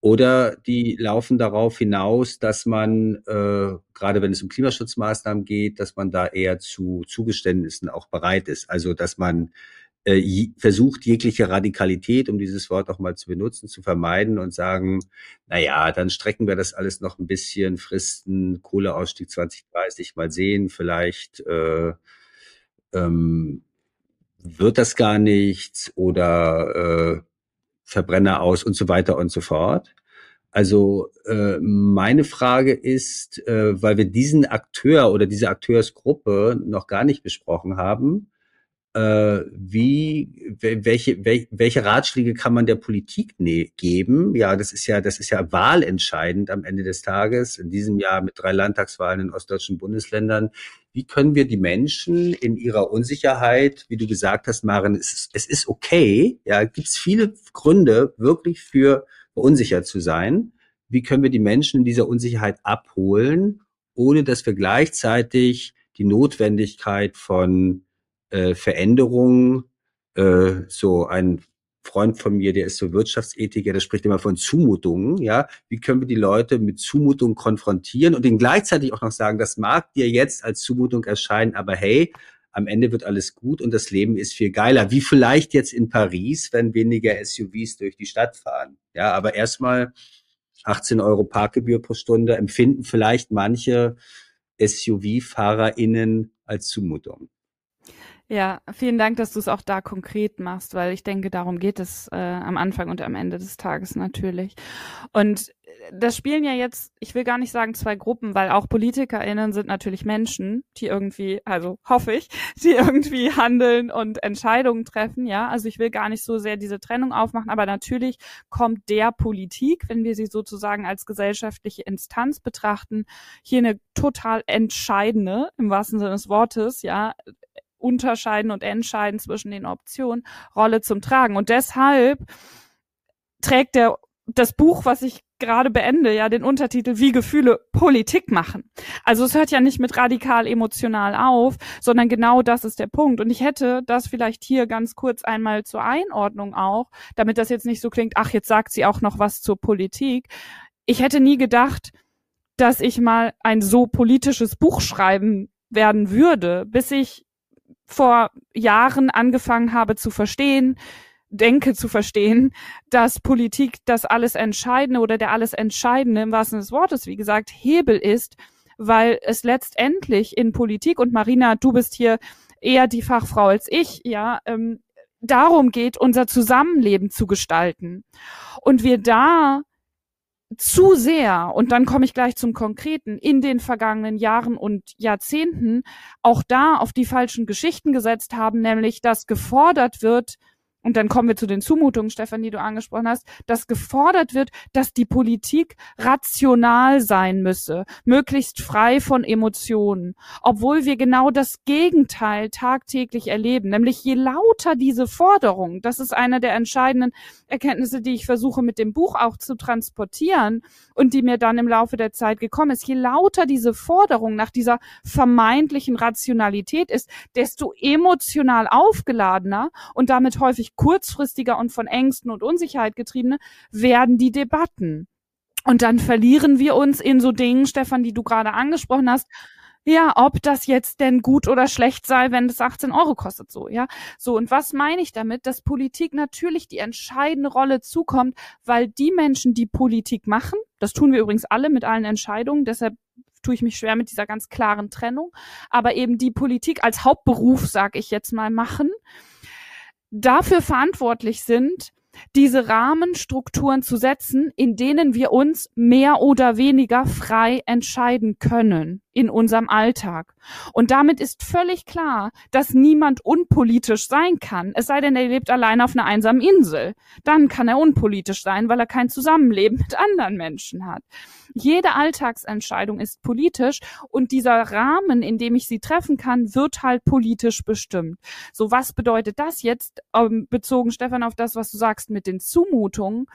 oder die laufen darauf hinaus, dass man, äh, gerade wenn es um Klimaschutzmaßnahmen geht, dass man da eher zu Zugeständnissen auch bereit ist. Also dass man äh, versucht, jegliche Radikalität, um dieses Wort auch mal zu benutzen, zu vermeiden und sagen, na ja, dann strecken wir das alles noch ein bisschen, Fristen, Kohleausstieg 2030 mal sehen, vielleicht äh, ähm, wird das gar nichts oder äh, Verbrenner aus und so weiter und so fort. Also äh, meine Frage ist, äh, weil wir diesen Akteur oder diese Akteursgruppe noch gar nicht besprochen haben, wie, welche, welche Ratschläge kann man der Politik ne geben? Ja, das ist ja, das ist ja wahlentscheidend am Ende des Tages. In diesem Jahr mit drei Landtagswahlen in ostdeutschen Bundesländern. Wie können wir die Menschen in ihrer Unsicherheit, wie du gesagt hast, Maren, es ist, es ist okay. Ja, gibt es viele Gründe, wirklich für unsicher zu sein. Wie können wir die Menschen in dieser Unsicherheit abholen, ohne dass wir gleichzeitig die Notwendigkeit von äh, Veränderungen, äh, so ein Freund von mir, der ist so Wirtschaftsethiker, der spricht immer von Zumutungen, ja. Wie können wir die Leute mit Zumutungen konfrontieren und ihnen gleichzeitig auch noch sagen, das mag dir jetzt als Zumutung erscheinen, aber hey, am Ende wird alles gut und das Leben ist viel geiler. Wie vielleicht jetzt in Paris, wenn weniger SUVs durch die Stadt fahren. Ja, aber erstmal 18 Euro Parkgebühr pro Stunde empfinden vielleicht manche SUV-FahrerInnen als Zumutung. Ja, vielen Dank, dass du es auch da konkret machst, weil ich denke, darum geht es äh, am Anfang und am Ende des Tages natürlich. Und äh, das spielen ja jetzt, ich will gar nicht sagen zwei Gruppen, weil auch PolitikerInnen sind natürlich Menschen, die irgendwie, also hoffe ich, die irgendwie handeln und Entscheidungen treffen, ja. Also ich will gar nicht so sehr diese Trennung aufmachen, aber natürlich kommt der Politik, wenn wir sie sozusagen als gesellschaftliche Instanz betrachten, hier eine total entscheidende, im wahrsten Sinne des Wortes, ja, unterscheiden und entscheiden zwischen den Optionen, Rolle zum Tragen. Und deshalb trägt der das Buch, was ich gerade beende, ja den Untertitel Wie Gefühle Politik machen. Also es hört ja nicht mit radikal emotional auf, sondern genau das ist der Punkt. Und ich hätte das vielleicht hier ganz kurz einmal zur Einordnung auch, damit das jetzt nicht so klingt, ach, jetzt sagt sie auch noch was zur Politik. Ich hätte nie gedacht, dass ich mal ein so politisches Buch schreiben werden würde, bis ich vor Jahren angefangen habe zu verstehen, denke zu verstehen, dass Politik das alles Entscheidende oder der alles Entscheidende im wahrsten Sinne des Wortes, wie gesagt, Hebel ist, weil es letztendlich in Politik und Marina, du bist hier eher die Fachfrau als ich, ja, ähm, darum geht, unser Zusammenleben zu gestalten. Und wir da zu sehr, und dann komme ich gleich zum Konkreten, in den vergangenen Jahren und Jahrzehnten auch da auf die falschen Geschichten gesetzt haben, nämlich dass gefordert wird, und dann kommen wir zu den Zumutungen, Stefan, die du angesprochen hast, dass gefordert wird, dass die Politik rational sein müsse, möglichst frei von Emotionen, obwohl wir genau das Gegenteil tagtäglich erleben, nämlich je lauter diese Forderung, das ist eine der entscheidenden Erkenntnisse, die ich versuche mit dem Buch auch zu transportieren und die mir dann im Laufe der Zeit gekommen ist, je lauter diese Forderung nach dieser vermeintlichen Rationalität ist, desto emotional aufgeladener und damit häufig kurzfristiger und von Ängsten und Unsicherheit getriebene, werden die Debatten. Und dann verlieren wir uns in so Dingen, Stefan, die du gerade angesprochen hast, ja, ob das jetzt denn gut oder schlecht sei, wenn das 18 Euro kostet, so, ja. So, und was meine ich damit? Dass Politik natürlich die entscheidende Rolle zukommt, weil die Menschen, die Politik machen, das tun wir übrigens alle mit allen Entscheidungen, deshalb tue ich mich schwer mit dieser ganz klaren Trennung, aber eben die Politik als Hauptberuf, sag ich jetzt mal, machen, dafür verantwortlich sind, diese Rahmenstrukturen zu setzen, in denen wir uns mehr oder weniger frei entscheiden können in unserem Alltag. Und damit ist völlig klar, dass niemand unpolitisch sein kann, es sei denn, er lebt allein auf einer einsamen Insel. Dann kann er unpolitisch sein, weil er kein Zusammenleben mit anderen Menschen hat. Jede Alltagsentscheidung ist politisch und dieser Rahmen, in dem ich sie treffen kann, wird halt politisch bestimmt. So, was bedeutet das jetzt, ähm, bezogen, Stefan, auf das, was du sagst mit den Zumutungen,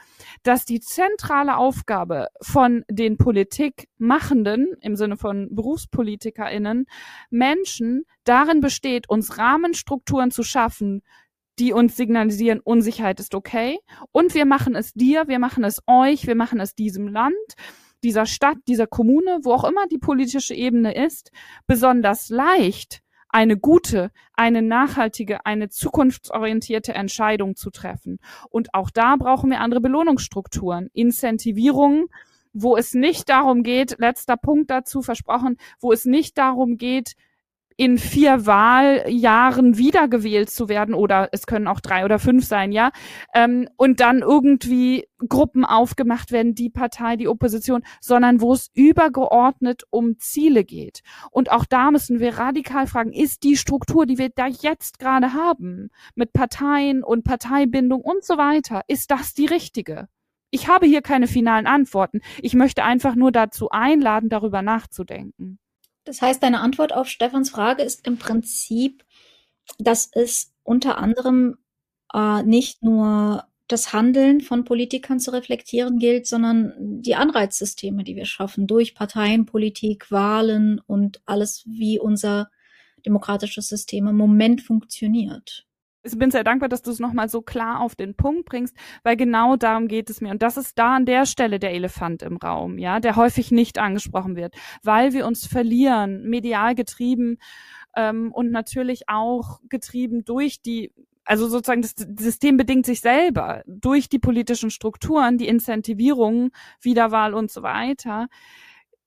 dass die zentrale Aufgabe von den Politikmachenden im Sinne von BerufspolitikerInnen Menschen darin besteht, uns Rahmenstrukturen zu schaffen, die uns signalisieren, Unsicherheit ist okay. Und wir machen es dir, wir machen es euch, wir machen es diesem Land, dieser Stadt, dieser Kommune, wo auch immer die politische Ebene ist, besonders leicht, eine gute, eine nachhaltige, eine zukunftsorientierte Entscheidung zu treffen. Und auch da brauchen wir andere Belohnungsstrukturen, Incentivierungen, wo es nicht darum geht, letzter Punkt dazu versprochen, wo es nicht darum geht, in vier Wahljahren wiedergewählt zu werden oder es können auch drei oder fünf sein, ja, ähm, und dann irgendwie Gruppen aufgemacht werden, die Partei, die Opposition, sondern wo es übergeordnet um Ziele geht. Und auch da müssen wir radikal fragen, ist die Struktur, die wir da jetzt gerade haben, mit Parteien und Parteibindung und so weiter, ist das die richtige? Ich habe hier keine finalen Antworten. Ich möchte einfach nur dazu einladen, darüber nachzudenken. Das heißt, deine Antwort auf Stefans Frage ist im Prinzip, dass es unter anderem äh, nicht nur das Handeln von Politikern zu reflektieren gilt, sondern die Anreizsysteme, die wir schaffen durch Parteienpolitik, Wahlen und alles, wie unser demokratisches System im Moment funktioniert ich bin sehr dankbar, dass du es nochmal so klar auf den Punkt bringst, weil genau darum geht es mir. Und das ist da an der Stelle der Elefant im Raum, ja, der häufig nicht angesprochen wird, weil wir uns verlieren, medial getrieben ähm, und natürlich auch getrieben durch die also sozusagen das System bedingt sich selber durch die politischen Strukturen, die Incentivierung, Wiederwahl und so weiter,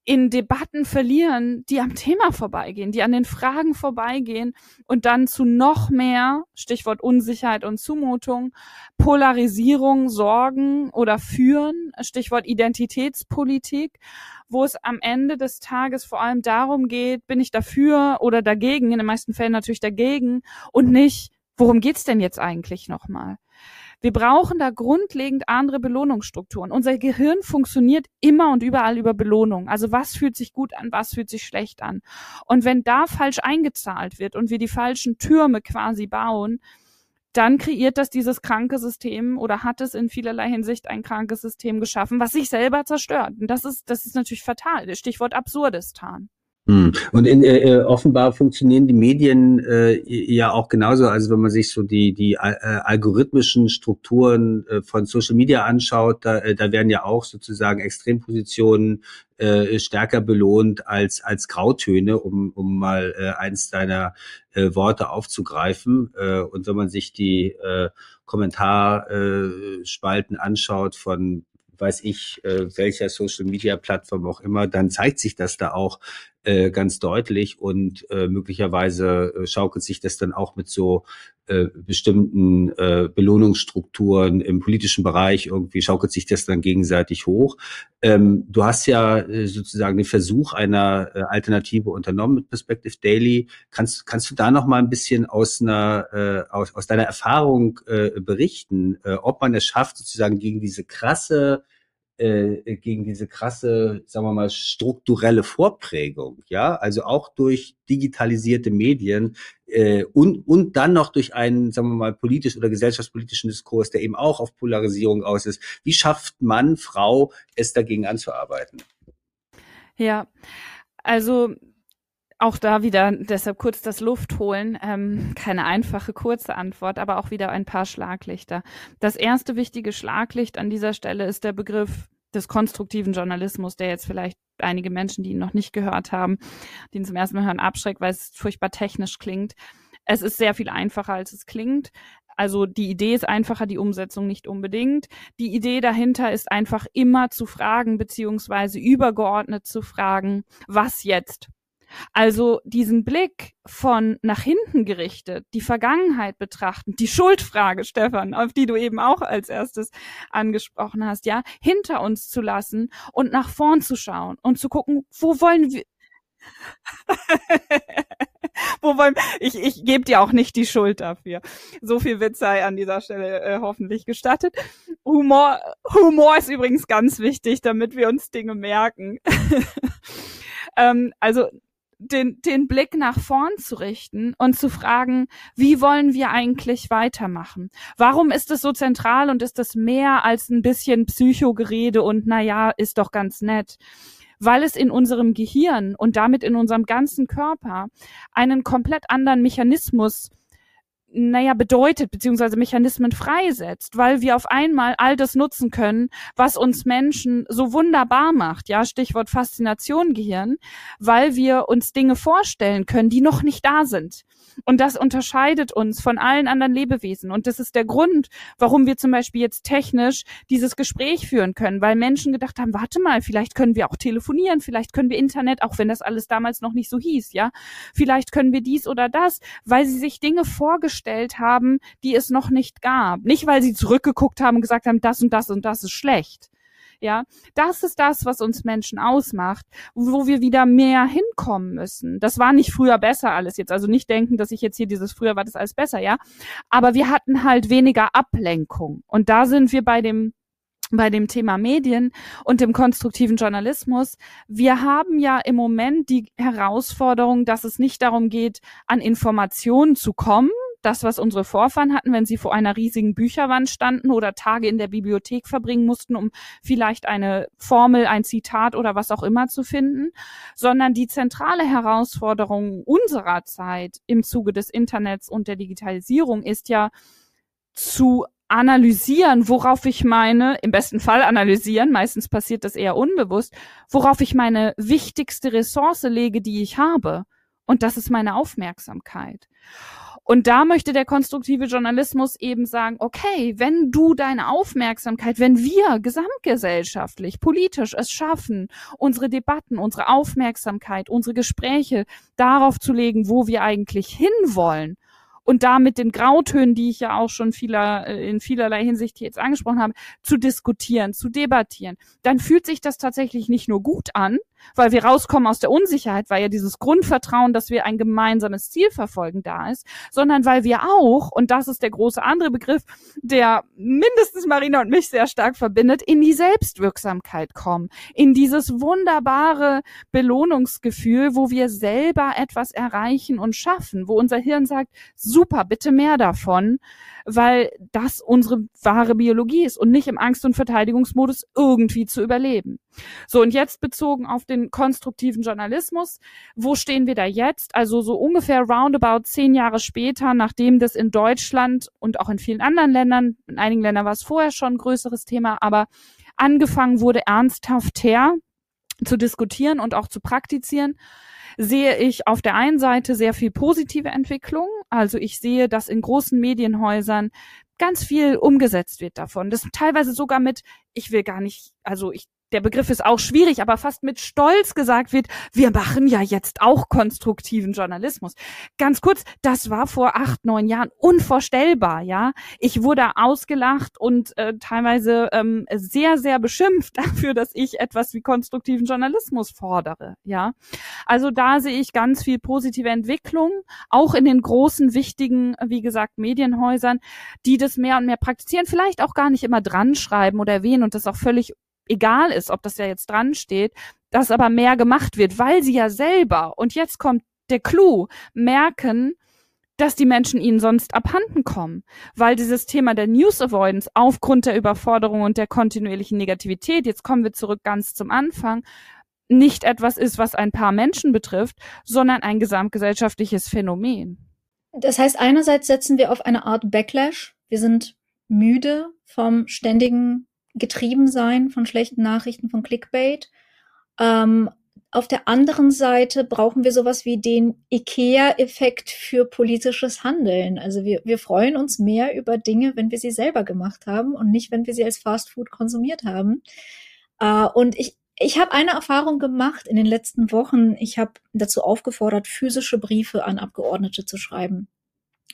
in Debatten verlieren, die am Thema vorbeigehen, die an den Fragen vorbeigehen und dann zu noch mehr, Stichwort Unsicherheit und Zumutung, Polarisierung sorgen oder führen, Stichwort Identitätspolitik, wo es am Ende des Tages vor allem darum geht, bin ich dafür oder dagegen, in den meisten Fällen natürlich dagegen und nicht, worum geht's denn jetzt eigentlich nochmal? Wir brauchen da grundlegend andere Belohnungsstrukturen. Unser Gehirn funktioniert immer und überall über Belohnung. Also was fühlt sich gut an, was fühlt sich schlecht an. Und wenn da falsch eingezahlt wird und wir die falschen Türme quasi bauen, dann kreiert das dieses kranke System oder hat es in vielerlei Hinsicht ein krankes System geschaffen, was sich selber zerstört. Und das ist, das ist natürlich fatal. Stichwort Absurdistan. Hm. Und in, äh, äh, offenbar funktionieren die Medien äh, ja auch genauso. Also wenn man sich so die die äh, algorithmischen Strukturen äh, von Social Media anschaut, da, äh, da werden ja auch sozusagen Extrempositionen äh, stärker belohnt als als Grautöne, um um mal äh, eins deiner äh, Worte aufzugreifen. Äh, und wenn man sich die äh, Kommentarspalten äh, anschaut von weiß ich, äh, welcher Social Media Plattform auch immer, dann zeigt sich das da auch äh, ganz deutlich und äh, möglicherweise äh, schaukelt sich das dann auch mit so äh, bestimmten äh, Belohnungsstrukturen im politischen Bereich irgendwie schaukelt sich das dann gegenseitig hoch. Ähm, du hast ja äh, sozusagen den Versuch einer äh, Alternative unternommen mit Perspective Daily. Kannst kannst du da noch mal ein bisschen aus einer äh, aus, aus deiner Erfahrung äh, berichten, äh, ob man es schafft sozusagen gegen diese krasse äh, gegen diese krasse, sagen wir mal, strukturelle Vorprägung, ja, also auch durch digitalisierte Medien äh, und, und dann noch durch einen, sagen wir mal, politisch oder gesellschaftspolitischen Diskurs, der eben auch auf Polarisierung aus ist. Wie schafft Mann, Frau, es dagegen anzuarbeiten? Ja, also auch da wieder deshalb kurz das Luft holen. Ähm, keine einfache, kurze Antwort, aber auch wieder ein paar Schlaglichter. Das erste wichtige Schlaglicht an dieser Stelle ist der Begriff des konstruktiven Journalismus, der jetzt vielleicht einige Menschen, die ihn noch nicht gehört haben, die ihn zum ersten Mal hören, abschreckt, weil es furchtbar technisch klingt. Es ist sehr viel einfacher, als es klingt. Also die Idee ist einfacher, die Umsetzung nicht unbedingt. Die Idee dahinter ist einfach immer zu fragen, beziehungsweise übergeordnet zu fragen, was jetzt? Also diesen Blick von nach hinten gerichtet, die Vergangenheit betrachten, die Schuldfrage, Stefan, auf die du eben auch als erstes angesprochen hast, ja, hinter uns zu lassen und nach vorn zu schauen und zu gucken, wo wollen wir, wo wollen, ich, ich gebe dir auch nicht die Schuld dafür. So viel Witz sei an dieser Stelle äh, hoffentlich gestattet. Humor, Humor ist übrigens ganz wichtig, damit wir uns Dinge merken. ähm, also den, den Blick nach vorn zu richten und zu fragen, wie wollen wir eigentlich weitermachen? Warum ist es so zentral und ist es mehr als ein bisschen Psychogerede und na ja, ist doch ganz nett? Weil es in unserem Gehirn und damit in unserem ganzen Körper einen komplett anderen Mechanismus naja, bedeutet, beziehungsweise Mechanismen freisetzt, weil wir auf einmal all das nutzen können, was uns Menschen so wunderbar macht, ja, Stichwort Faszination Gehirn, weil wir uns Dinge vorstellen können, die noch nicht da sind. Und das unterscheidet uns von allen anderen Lebewesen. Und das ist der Grund, warum wir zum Beispiel jetzt technisch dieses Gespräch führen können, weil Menschen gedacht haben, warte mal, vielleicht können wir auch telefonieren, vielleicht können wir Internet, auch wenn das alles damals noch nicht so hieß, ja. Vielleicht können wir dies oder das, weil sie sich Dinge vorgestellt haben, die es noch nicht gab. Nicht, weil sie zurückgeguckt haben und gesagt haben, das und das und das ist schlecht ja, das ist das, was uns Menschen ausmacht, wo wir wieder mehr hinkommen müssen. Das war nicht früher besser alles jetzt. Also nicht denken, dass ich jetzt hier dieses früher war das alles besser, ja. Aber wir hatten halt weniger Ablenkung. Und da sind wir bei dem bei dem Thema Medien und dem konstruktiven Journalismus. Wir haben ja im Moment die Herausforderung, dass es nicht darum geht, an Informationen zu kommen, das, was unsere Vorfahren hatten, wenn sie vor einer riesigen Bücherwand standen oder Tage in der Bibliothek verbringen mussten, um vielleicht eine Formel, ein Zitat oder was auch immer zu finden, sondern die zentrale Herausforderung unserer Zeit im Zuge des Internets und der Digitalisierung ist ja zu analysieren, worauf ich meine, im besten Fall analysieren, meistens passiert das eher unbewusst, worauf ich meine wichtigste Ressource lege, die ich habe. Und das ist meine Aufmerksamkeit. Und da möchte der konstruktive Journalismus eben sagen, okay, wenn du deine Aufmerksamkeit, wenn wir gesamtgesellschaftlich, politisch es schaffen, unsere Debatten, unsere Aufmerksamkeit, unsere Gespräche darauf zu legen, wo wir eigentlich hinwollen, und da mit den Grautönen, die ich ja auch schon vieler, äh, in vielerlei Hinsicht jetzt angesprochen habe, zu diskutieren, zu debattieren, dann fühlt sich das tatsächlich nicht nur gut an, weil wir rauskommen aus der Unsicherheit, weil ja dieses Grundvertrauen, dass wir ein gemeinsames Ziel verfolgen, da ist, sondern weil wir auch, und das ist der große andere Begriff, der mindestens Marina und mich sehr stark verbindet, in die Selbstwirksamkeit kommen, in dieses wunderbare Belohnungsgefühl, wo wir selber etwas erreichen und schaffen, wo unser Hirn sagt, super, bitte mehr davon, weil das unsere wahre Biologie ist und nicht im Angst- und Verteidigungsmodus irgendwie zu überleben. So, und jetzt bezogen auf den konstruktiven Journalismus, wo stehen wir da jetzt? Also so ungefähr roundabout zehn Jahre später, nachdem das in Deutschland und auch in vielen anderen Ländern, in einigen Ländern war es vorher schon ein größeres Thema, aber angefangen wurde ernsthaft her zu diskutieren und auch zu praktizieren, sehe ich auf der einen Seite sehr viel positive Entwicklung. Also ich sehe, dass in großen Medienhäusern ganz viel umgesetzt wird davon. Das teilweise sogar mit, ich will gar nicht, also ich der Begriff ist auch schwierig, aber fast mit Stolz gesagt wird, wir machen ja jetzt auch konstruktiven Journalismus. Ganz kurz, das war vor acht, neun Jahren unvorstellbar, ja. Ich wurde ausgelacht und äh, teilweise ähm, sehr, sehr beschimpft dafür, dass ich etwas wie konstruktiven Journalismus fordere, ja. Also da sehe ich ganz viel positive Entwicklung, auch in den großen, wichtigen, wie gesagt, Medienhäusern, die das mehr und mehr praktizieren, vielleicht auch gar nicht immer dran schreiben oder erwähnen und das auch völlig egal ist, ob das ja jetzt dran steht, dass aber mehr gemacht wird, weil sie ja selber, und jetzt kommt der Clou, merken, dass die Menschen ihnen sonst abhanden kommen, weil dieses Thema der News Avoidance aufgrund der Überforderung und der kontinuierlichen Negativität, jetzt kommen wir zurück ganz zum Anfang, nicht etwas ist, was ein paar Menschen betrifft, sondern ein gesamtgesellschaftliches Phänomen. Das heißt, einerseits setzen wir auf eine Art Backlash. Wir sind müde vom ständigen getrieben sein von schlechten Nachrichten, von Clickbait. Ähm, auf der anderen Seite brauchen wir sowas wie den IKEA-Effekt für politisches Handeln. Also wir, wir freuen uns mehr über Dinge, wenn wir sie selber gemacht haben und nicht, wenn wir sie als Fastfood konsumiert haben. Äh, und ich, ich habe eine Erfahrung gemacht in den letzten Wochen. Ich habe dazu aufgefordert, physische Briefe an Abgeordnete zu schreiben.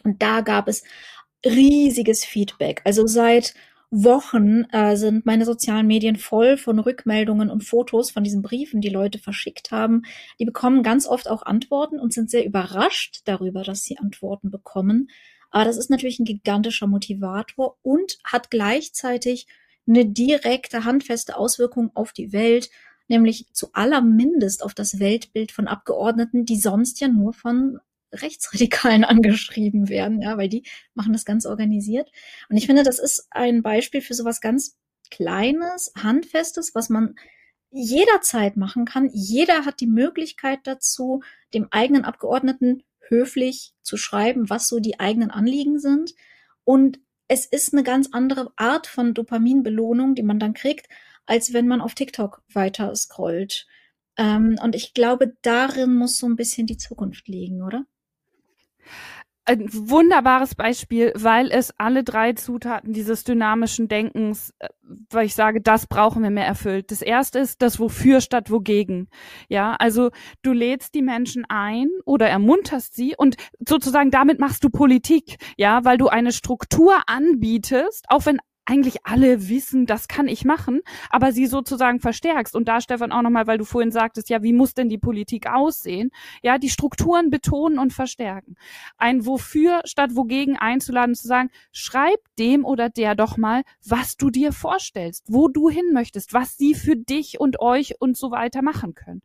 Und da gab es riesiges Feedback. Also seit Wochen äh, sind meine sozialen Medien voll von Rückmeldungen und Fotos von diesen Briefen, die Leute verschickt haben. Die bekommen ganz oft auch Antworten und sind sehr überrascht darüber, dass sie Antworten bekommen. Aber das ist natürlich ein gigantischer Motivator und hat gleichzeitig eine direkte, handfeste Auswirkung auf die Welt, nämlich zu allermindest auf das Weltbild von Abgeordneten, die sonst ja nur von Rechtsradikalen angeschrieben werden, ja, weil die machen das ganz organisiert. Und ich finde, das ist ein Beispiel für sowas ganz Kleines, Handfestes, was man jederzeit machen kann. Jeder hat die Möglichkeit dazu, dem eigenen Abgeordneten höflich zu schreiben, was so die eigenen Anliegen sind. Und es ist eine ganz andere Art von Dopaminbelohnung, die man dann kriegt, als wenn man auf TikTok weiter scrollt. Ähm, und ich glaube, darin muss so ein bisschen die Zukunft liegen, oder? Ein wunderbares Beispiel, weil es alle drei Zutaten dieses dynamischen Denkens, äh, weil ich sage, das brauchen wir mehr erfüllt. Das erste ist das Wofür statt Wogegen. Ja, also du lädst die Menschen ein oder ermunterst sie und sozusagen damit machst du Politik. Ja, weil du eine Struktur anbietest, auch wenn eigentlich alle wissen, das kann ich machen, aber sie sozusagen verstärkst. Und da, Stefan, auch nochmal, weil du vorhin sagtest, ja, wie muss denn die Politik aussehen? Ja, die Strukturen betonen und verstärken. Ein Wofür statt Wogegen einzuladen, zu sagen, schreib dem oder der doch mal, was du dir vorstellst, wo du hin möchtest, was sie für dich und euch und so weiter machen können.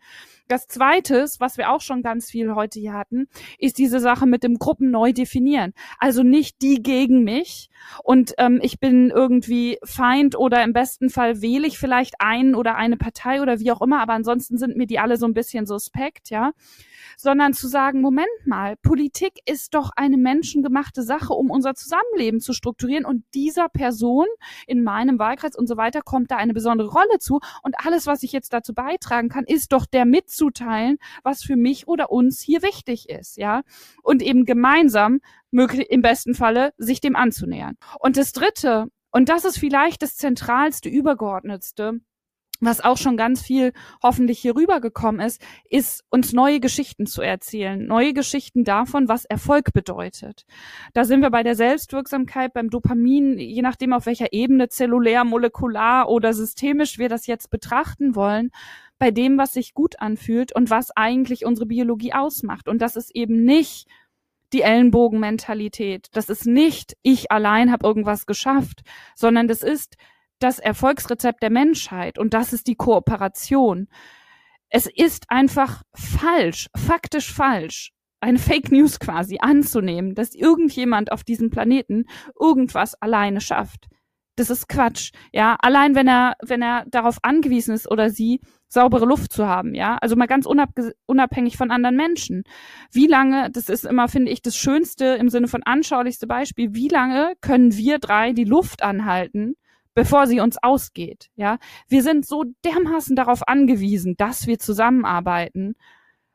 Das Zweite, was wir auch schon ganz viel heute hier hatten, ist diese Sache mit dem Gruppen neu definieren. Also nicht die gegen mich und ähm, ich bin irgendwie Feind oder im besten Fall wähle ich vielleicht einen oder eine Partei oder wie auch immer, aber ansonsten sind mir die alle so ein bisschen suspekt, ja sondern zu sagen, Moment mal, Politik ist doch eine menschengemachte Sache, um unser Zusammenleben zu strukturieren. Und dieser Person in meinem Wahlkreis und so weiter kommt da eine besondere Rolle zu. Und alles, was ich jetzt dazu beitragen kann, ist doch der mitzuteilen, was für mich oder uns hier wichtig ist, ja, und eben gemeinsam möglich, im besten Falle sich dem anzunähern. Und das dritte, und das ist vielleicht das zentralste, übergeordnetste, was auch schon ganz viel hoffentlich hier rübergekommen ist, ist uns neue Geschichten zu erzählen. Neue Geschichten davon, was Erfolg bedeutet. Da sind wir bei der Selbstwirksamkeit, beim Dopamin, je nachdem auf welcher Ebene, zellulär, molekular oder systemisch wir das jetzt betrachten wollen, bei dem, was sich gut anfühlt und was eigentlich unsere Biologie ausmacht. Und das ist eben nicht die Ellenbogenmentalität. Das ist nicht, ich allein habe irgendwas geschafft, sondern das ist, das Erfolgsrezept der Menschheit und das ist die Kooperation. Es ist einfach falsch, faktisch falsch, eine Fake News quasi anzunehmen, dass irgendjemand auf diesem Planeten irgendwas alleine schafft. Das ist Quatsch, ja. Allein wenn er, wenn er darauf angewiesen ist oder sie, saubere Luft zu haben, ja. Also mal ganz unabhängig von anderen Menschen. Wie lange, das ist immer, finde ich, das schönste im Sinne von anschaulichste Beispiel, wie lange können wir drei die Luft anhalten, bevor sie uns ausgeht, ja. Wir sind so dermaßen darauf angewiesen, dass wir zusammenarbeiten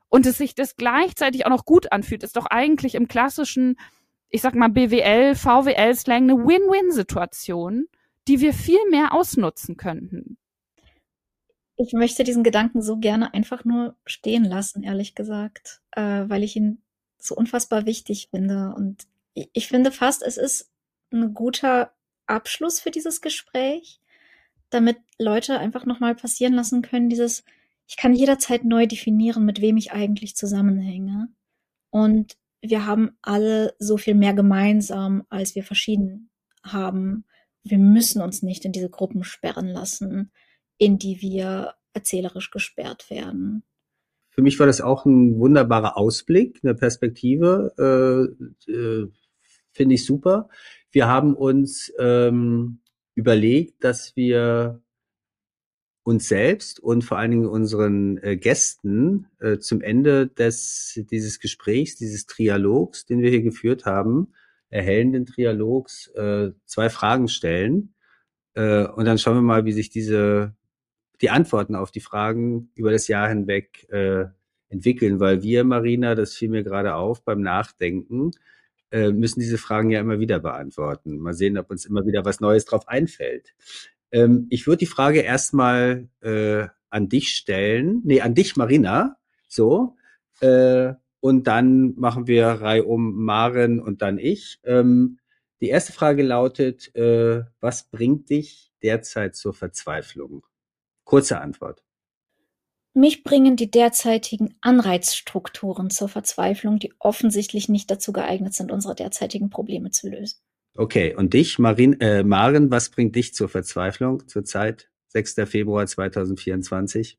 und es sich das gleichzeitig auch noch gut anfühlt, ist doch eigentlich im klassischen, ich sag mal, BWL, VWL-Slang eine Win-Win-Situation, die wir viel mehr ausnutzen könnten. Ich möchte diesen Gedanken so gerne einfach nur stehen lassen, ehrlich gesagt, äh, weil ich ihn so unfassbar wichtig finde. Und ich, ich finde fast, es ist ein guter Abschluss für dieses Gespräch, damit Leute einfach nochmal passieren lassen können, dieses, ich kann jederzeit neu definieren, mit wem ich eigentlich zusammenhänge. Und wir haben alle so viel mehr gemeinsam, als wir verschieden haben. Wir müssen uns nicht in diese Gruppen sperren lassen, in die wir erzählerisch gesperrt werden. Für mich war das auch ein wunderbarer Ausblick, eine Perspektive. Äh, äh, Finde ich super. Wir haben uns ähm, überlegt, dass wir uns selbst und vor allen Dingen unseren äh, Gästen äh, zum Ende des, dieses Gesprächs, dieses Trialogs, den wir hier geführt haben, erhellenden Trialogs, äh, zwei Fragen stellen. Äh, und dann schauen wir mal, wie sich diese, die Antworten auf die Fragen über das Jahr hinweg äh, entwickeln, weil wir, Marina, das fiel mir gerade auf beim Nachdenken, äh, müssen diese Fragen ja immer wieder beantworten. Mal sehen, ob uns immer wieder was Neues drauf einfällt. Ähm, ich würde die Frage erstmal äh, an dich stellen. Nee, an dich, Marina. So. Äh, und dann machen wir Reihe um Maren und dann ich. Ähm, die erste Frage lautet, äh, was bringt dich derzeit zur Verzweiflung? Kurze Antwort. Mich bringen die derzeitigen Anreizstrukturen zur Verzweiflung, die offensichtlich nicht dazu geeignet sind, unsere derzeitigen Probleme zu lösen. Okay, und dich, Marin, äh, Maren, was bringt dich zur Verzweiflung zurzeit, 6. Februar 2024?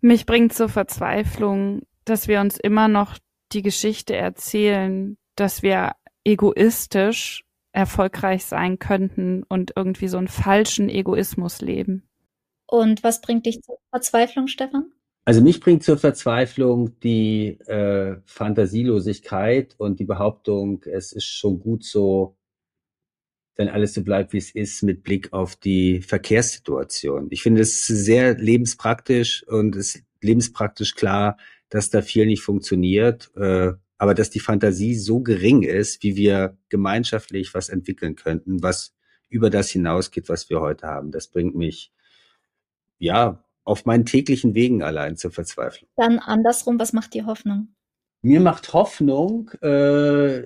Mich bringt zur Verzweiflung, dass wir uns immer noch die Geschichte erzählen, dass wir egoistisch erfolgreich sein könnten und irgendwie so einen falschen Egoismus leben. Und was bringt dich zur Verzweiflung, Stefan? Also mich bringt zur Verzweiflung die äh, Fantasielosigkeit und die Behauptung, es ist schon gut so, wenn alles so bleibt, wie es ist, mit Blick auf die Verkehrssituation. Ich finde es sehr lebenspraktisch und es ist lebenspraktisch klar, dass da viel nicht funktioniert, äh, aber dass die Fantasie so gering ist, wie wir gemeinschaftlich was entwickeln könnten, was über das hinausgeht, was wir heute haben. Das bringt mich ja auf meinen täglichen Wegen allein zur Verzweiflung. Dann andersrum, was macht dir Hoffnung? Mir macht Hoffnung, äh,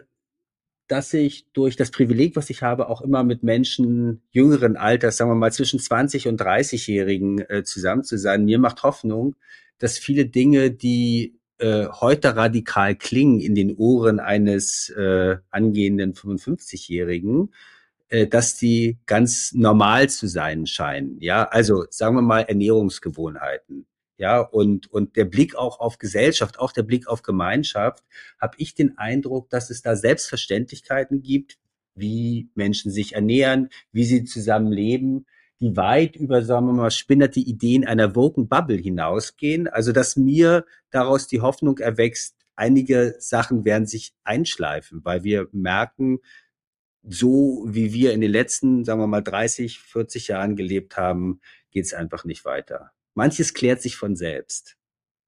dass ich durch das Privileg, was ich habe, auch immer mit Menschen jüngeren Alters, sagen wir mal zwischen 20 und 30-Jährigen äh, zusammen zu sein. Mir macht Hoffnung, dass viele Dinge, die äh, heute radikal klingen in den Ohren eines äh, angehenden 55-Jährigen, äh, dass die ganz normal zu sein scheinen. Ja, also sagen wir mal Ernährungsgewohnheiten. Ja, und, und der Blick auch auf Gesellschaft, auch der Blick auf Gemeinschaft, habe ich den Eindruck, dass es da Selbstverständlichkeiten gibt, wie Menschen sich ernähren, wie sie zusammen leben, die weit über, sagen wir mal, spinnerte Ideen einer Woken Bubble hinausgehen. Also, dass mir daraus die Hoffnung erwächst, einige Sachen werden sich einschleifen, weil wir merken, so wie wir in den letzten, sagen wir mal, 30, 40 Jahren gelebt haben, geht es einfach nicht weiter. Manches klärt sich von selbst.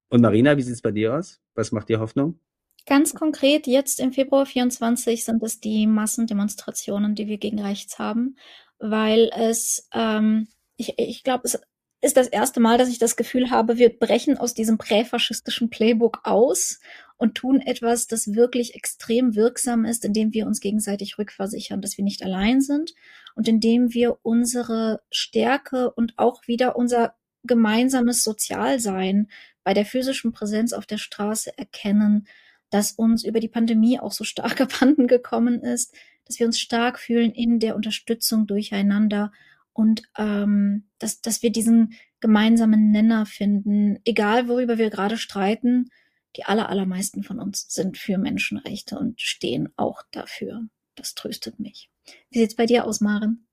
Und Marina, wie sieht es bei dir aus? Was macht dir Hoffnung? Ganz konkret, jetzt im Februar 24 sind es die Massendemonstrationen, die wir gegen rechts haben, weil es, ähm, ich, ich glaube, es ist das erste Mal, dass ich das Gefühl habe, wir brechen aus diesem präfaschistischen Playbook aus und tun etwas, das wirklich extrem wirksam ist, indem wir uns gegenseitig rückversichern, dass wir nicht allein sind und indem wir unsere Stärke und auch wieder unser gemeinsames Sozialsein bei der physischen Präsenz auf der Straße erkennen, das uns über die Pandemie auch so stark abhanden gekommen ist, dass wir uns stark fühlen in der Unterstützung durcheinander und ähm, dass, dass wir diesen gemeinsamen Nenner finden, egal worüber wir gerade streiten, die aller, allermeisten von uns sind für Menschenrechte und stehen auch dafür. Das tröstet mich. Wie sieht's bei dir aus, Maren?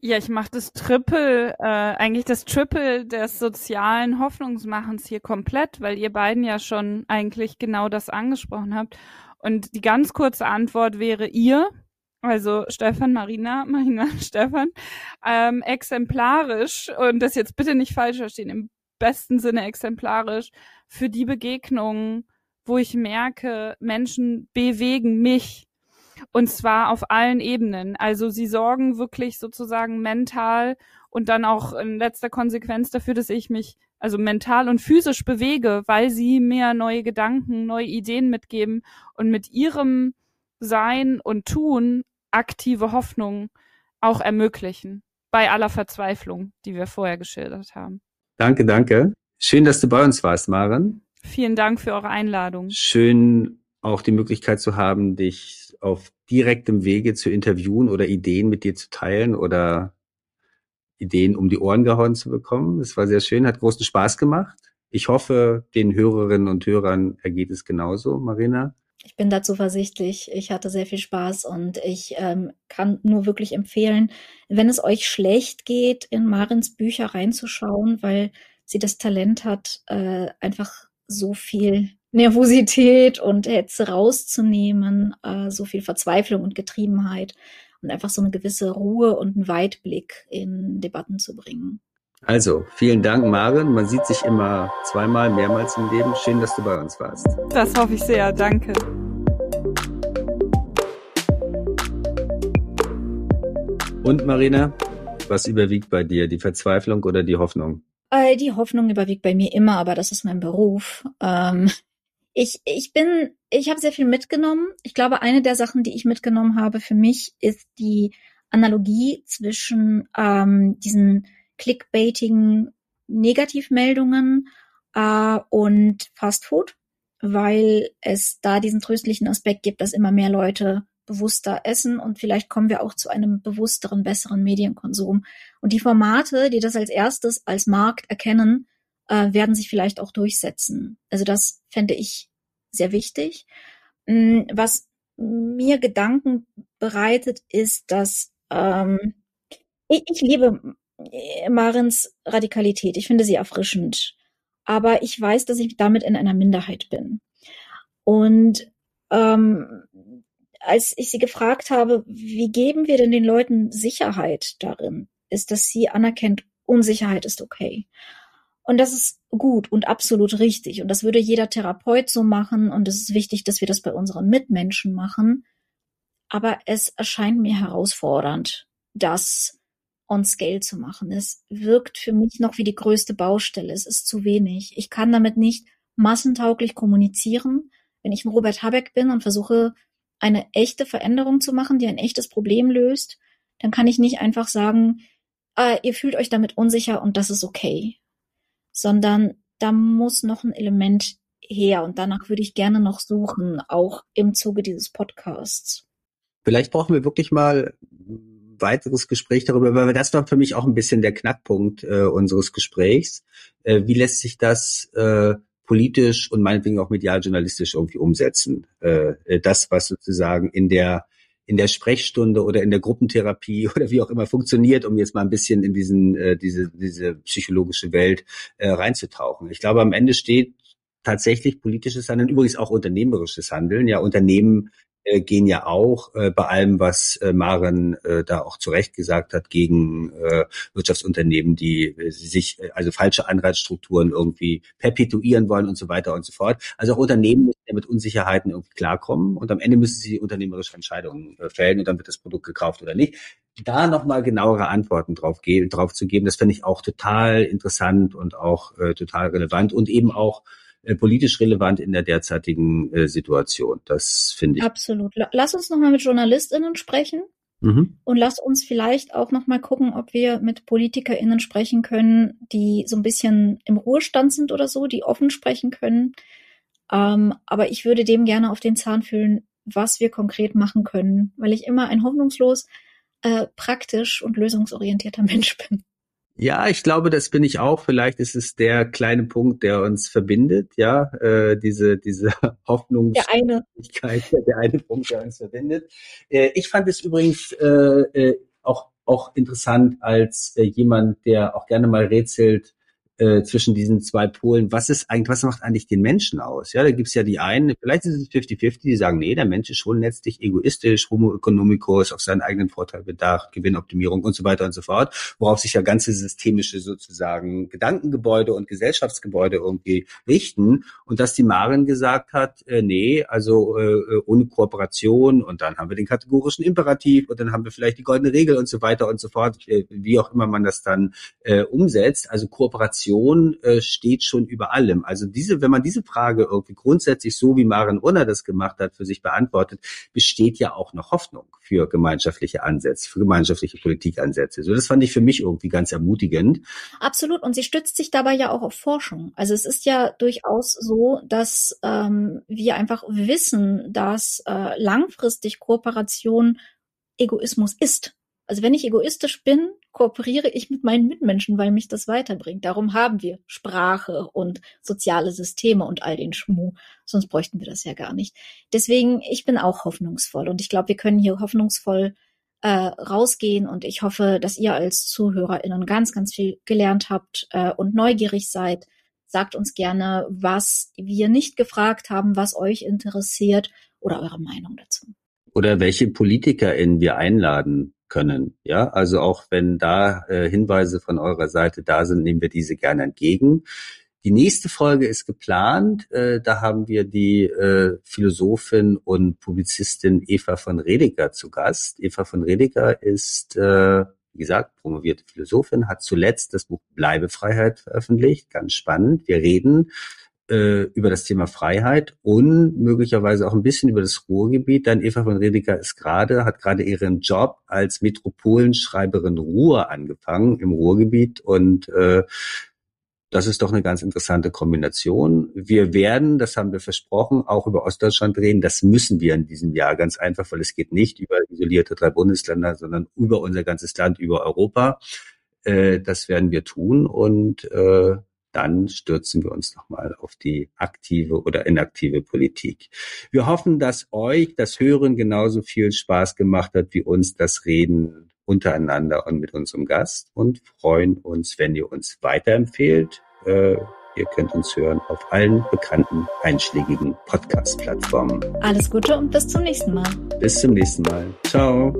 Ja, ich mache das Triple, äh, eigentlich das Triple des sozialen Hoffnungsmachens hier komplett, weil ihr beiden ja schon eigentlich genau das angesprochen habt. Und die ganz kurze Antwort wäre ihr, also Stefan, Marina, Marina, Stefan, ähm, exemplarisch, und das jetzt bitte nicht falsch verstehen, im besten Sinne exemplarisch für die Begegnungen, wo ich merke, Menschen bewegen mich und zwar auf allen Ebenen. Also sie sorgen wirklich sozusagen mental und dann auch in letzter Konsequenz dafür, dass ich mich also mental und physisch bewege, weil sie mir neue Gedanken, neue Ideen mitgeben und mit ihrem Sein und Tun aktive Hoffnung auch ermöglichen. Bei aller Verzweiflung, die wir vorher geschildert haben. Danke, danke. Schön, dass du bei uns warst, Maren. Vielen Dank für eure Einladung. Schön auch die Möglichkeit zu haben, dich auf direktem Wege zu interviewen oder Ideen mit dir zu teilen oder Ideen um die Ohren gehauen zu bekommen. Es war sehr schön, hat großen Spaß gemacht. Ich hoffe, den Hörerinnen und Hörern ergeht es genauso, Marina. Ich bin da zuversichtlich. Ich hatte sehr viel Spaß und ich ähm, kann nur wirklich empfehlen, wenn es euch schlecht geht, in Marins Bücher reinzuschauen, weil sie das Talent hat, äh, einfach so viel Nervosität und Hetze rauszunehmen, äh, so viel Verzweiflung und Getriebenheit und einfach so eine gewisse Ruhe und einen Weitblick in Debatten zu bringen. Also, vielen Dank, Maren. Man sieht sich immer zweimal, mehrmals im Leben. Schön, dass du bei uns warst. Das hoffe ich sehr. Danke. Und Marina, was überwiegt bei dir? Die Verzweiflung oder die Hoffnung? Äh, die Hoffnung überwiegt bei mir immer, aber das ist mein Beruf. Ähm, ich, ich bin, ich habe sehr viel mitgenommen. Ich glaube, eine der Sachen, die ich mitgenommen habe für mich, ist die Analogie zwischen ähm, diesen clickbaitigen Negativmeldungen äh, und Fast Food, weil es da diesen tröstlichen Aspekt gibt, dass immer mehr Leute bewusster essen und vielleicht kommen wir auch zu einem bewussteren, besseren Medienkonsum. Und die Formate, die das als erstes als Markt erkennen, äh, werden sich vielleicht auch durchsetzen. Also das fände ich sehr wichtig. Mm, was mir Gedanken bereitet, ist, dass ähm, ich, ich liebe Marins Radikalität. Ich finde sie erfrischend. Aber ich weiß, dass ich damit in einer Minderheit bin. Und ähm, als ich sie gefragt habe, wie geben wir denn den Leuten Sicherheit darin, ist, dass sie anerkennt, Unsicherheit ist okay. Und das ist gut und absolut richtig. Und das würde jeder Therapeut so machen. Und es ist wichtig, dass wir das bei unseren Mitmenschen machen. Aber es erscheint mir herausfordernd, das on scale zu machen. Es wirkt für mich noch wie die größte Baustelle. Es ist zu wenig. Ich kann damit nicht massentauglich kommunizieren. Wenn ich ein Robert Habeck bin und versuche, eine echte Veränderung zu machen, die ein echtes Problem löst, dann kann ich nicht einfach sagen, ah, ihr fühlt euch damit unsicher und das ist okay sondern da muss noch ein Element her und danach würde ich gerne noch suchen, auch im Zuge dieses Podcasts. Vielleicht brauchen wir wirklich mal weiteres Gespräch darüber, weil das war für mich auch ein bisschen der Knackpunkt äh, unseres Gesprächs. Äh, wie lässt sich das äh, politisch und meinetwegen auch medial journalistisch irgendwie umsetzen? Äh, äh das, was sozusagen in der in der Sprechstunde oder in der Gruppentherapie oder wie auch immer funktioniert, um jetzt mal ein bisschen in diesen äh, diese diese psychologische Welt äh, reinzutauchen. Ich glaube, am Ende steht tatsächlich politisches Handeln, übrigens auch unternehmerisches Handeln. Ja, Unternehmen äh, gehen ja auch äh, bei allem, was äh, Maren äh, da auch zu Recht gesagt hat, gegen äh, Wirtschaftsunternehmen, die äh, sich äh, also falsche Anreizstrukturen irgendwie perpetuieren wollen und so weiter und so fort. Also auch Unternehmen müssen ja mit Unsicherheiten irgendwie klarkommen und am Ende müssen sie unternehmerische Entscheidungen äh, fällen und dann wird das Produkt gekauft oder nicht. Da nochmal genauere Antworten drauf, drauf zu geben, das finde ich auch total interessant und auch äh, total relevant und eben auch äh, politisch relevant in der derzeitigen äh, Situation. Das finde ich. Absolut. Lass uns nochmal mit JournalistInnen sprechen. Mhm. Und lass uns vielleicht auch nochmal gucken, ob wir mit PolitikerInnen sprechen können, die so ein bisschen im Ruhestand sind oder so, die offen sprechen können. Ähm, aber ich würde dem gerne auf den Zahn fühlen, was wir konkret machen können, weil ich immer ein hoffnungslos äh, praktisch und lösungsorientierter Mensch bin. Ja, ich glaube, das bin ich auch. Vielleicht ist es der kleine Punkt, der uns verbindet, ja, äh, diese, diese Hoffnungsfähigkeit, der eine. der eine Punkt, der uns verbindet. Äh, ich fand es übrigens äh, äh, auch, auch interessant als äh, jemand, der auch gerne mal rätselt, äh, zwischen diesen zwei Polen, was ist eigentlich, was macht eigentlich den Menschen aus? Ja, da gibt's ja die einen, vielleicht ist es 50-50, die sagen, nee, der Mensch ist schon letztlich egoistisch, Homo economicus, auf seinen eigenen Vorteil bedacht, Gewinnoptimierung und so weiter und so fort, worauf sich ja ganze systemische sozusagen Gedankengebäude und Gesellschaftsgebäude irgendwie richten und dass die Maren gesagt hat, äh, nee, also äh, ohne Kooperation und dann haben wir den kategorischen Imperativ und dann haben wir vielleicht die goldene Regel und so weiter und so fort, äh, wie auch immer man das dann äh, umsetzt. Also Kooperation Innovation äh, steht schon über allem. Also diese, wenn man diese Frage irgendwie grundsätzlich so wie Maren Unner das gemacht hat, für sich beantwortet, besteht ja auch noch Hoffnung für gemeinschaftliche Ansätze, für gemeinschaftliche Politikansätze. So, das fand ich für mich irgendwie ganz ermutigend. Absolut. Und sie stützt sich dabei ja auch auf Forschung. Also es ist ja durchaus so, dass ähm, wir einfach wissen, dass äh, langfristig Kooperation Egoismus ist. Also wenn ich egoistisch bin, kooperiere ich mit meinen Mitmenschen, weil mich das weiterbringt. Darum haben wir Sprache und soziale Systeme und all den Schmuh. Sonst bräuchten wir das ja gar nicht. Deswegen, ich bin auch hoffnungsvoll und ich glaube, wir können hier hoffnungsvoll äh, rausgehen und ich hoffe, dass ihr als ZuhörerInnen ganz, ganz viel gelernt habt äh, und neugierig seid. Sagt uns gerne, was wir nicht gefragt haben, was euch interessiert oder eure Meinung dazu. Oder welche PolitikerInnen wir einladen können. Ja, also auch wenn da äh, Hinweise von eurer Seite da sind, nehmen wir diese gerne entgegen. Die nächste Folge ist geplant. Äh, da haben wir die äh, Philosophin und Publizistin Eva von Redeker zu Gast. Eva von Redeker ist, äh, wie gesagt, promovierte Philosophin, hat zuletzt das Buch Bleibefreiheit veröffentlicht. Ganz spannend. Wir reden äh, über das Thema Freiheit und möglicherweise auch ein bisschen über das Ruhrgebiet. Dann Eva von Redeker ist gerade, hat gerade ihren Job als Metropolenschreiberin Ruhr angefangen im Ruhrgebiet und äh, das ist doch eine ganz interessante Kombination. Wir werden, das haben wir versprochen, auch über Ostdeutschland reden. Das müssen wir in diesem Jahr ganz einfach, weil es geht nicht über isolierte drei Bundesländer, sondern über unser ganzes Land, über Europa. Äh, das werden wir tun und äh, dann stürzen wir uns nochmal auf die aktive oder inaktive Politik. Wir hoffen, dass euch das Hören genauso viel Spaß gemacht hat wie uns das Reden untereinander und mit unserem Gast und freuen uns, wenn ihr uns weiterempfehlt. Äh, ihr könnt uns hören auf allen bekannten einschlägigen Podcast-Plattformen. Alles Gute und bis zum nächsten Mal. Bis zum nächsten Mal. Ciao.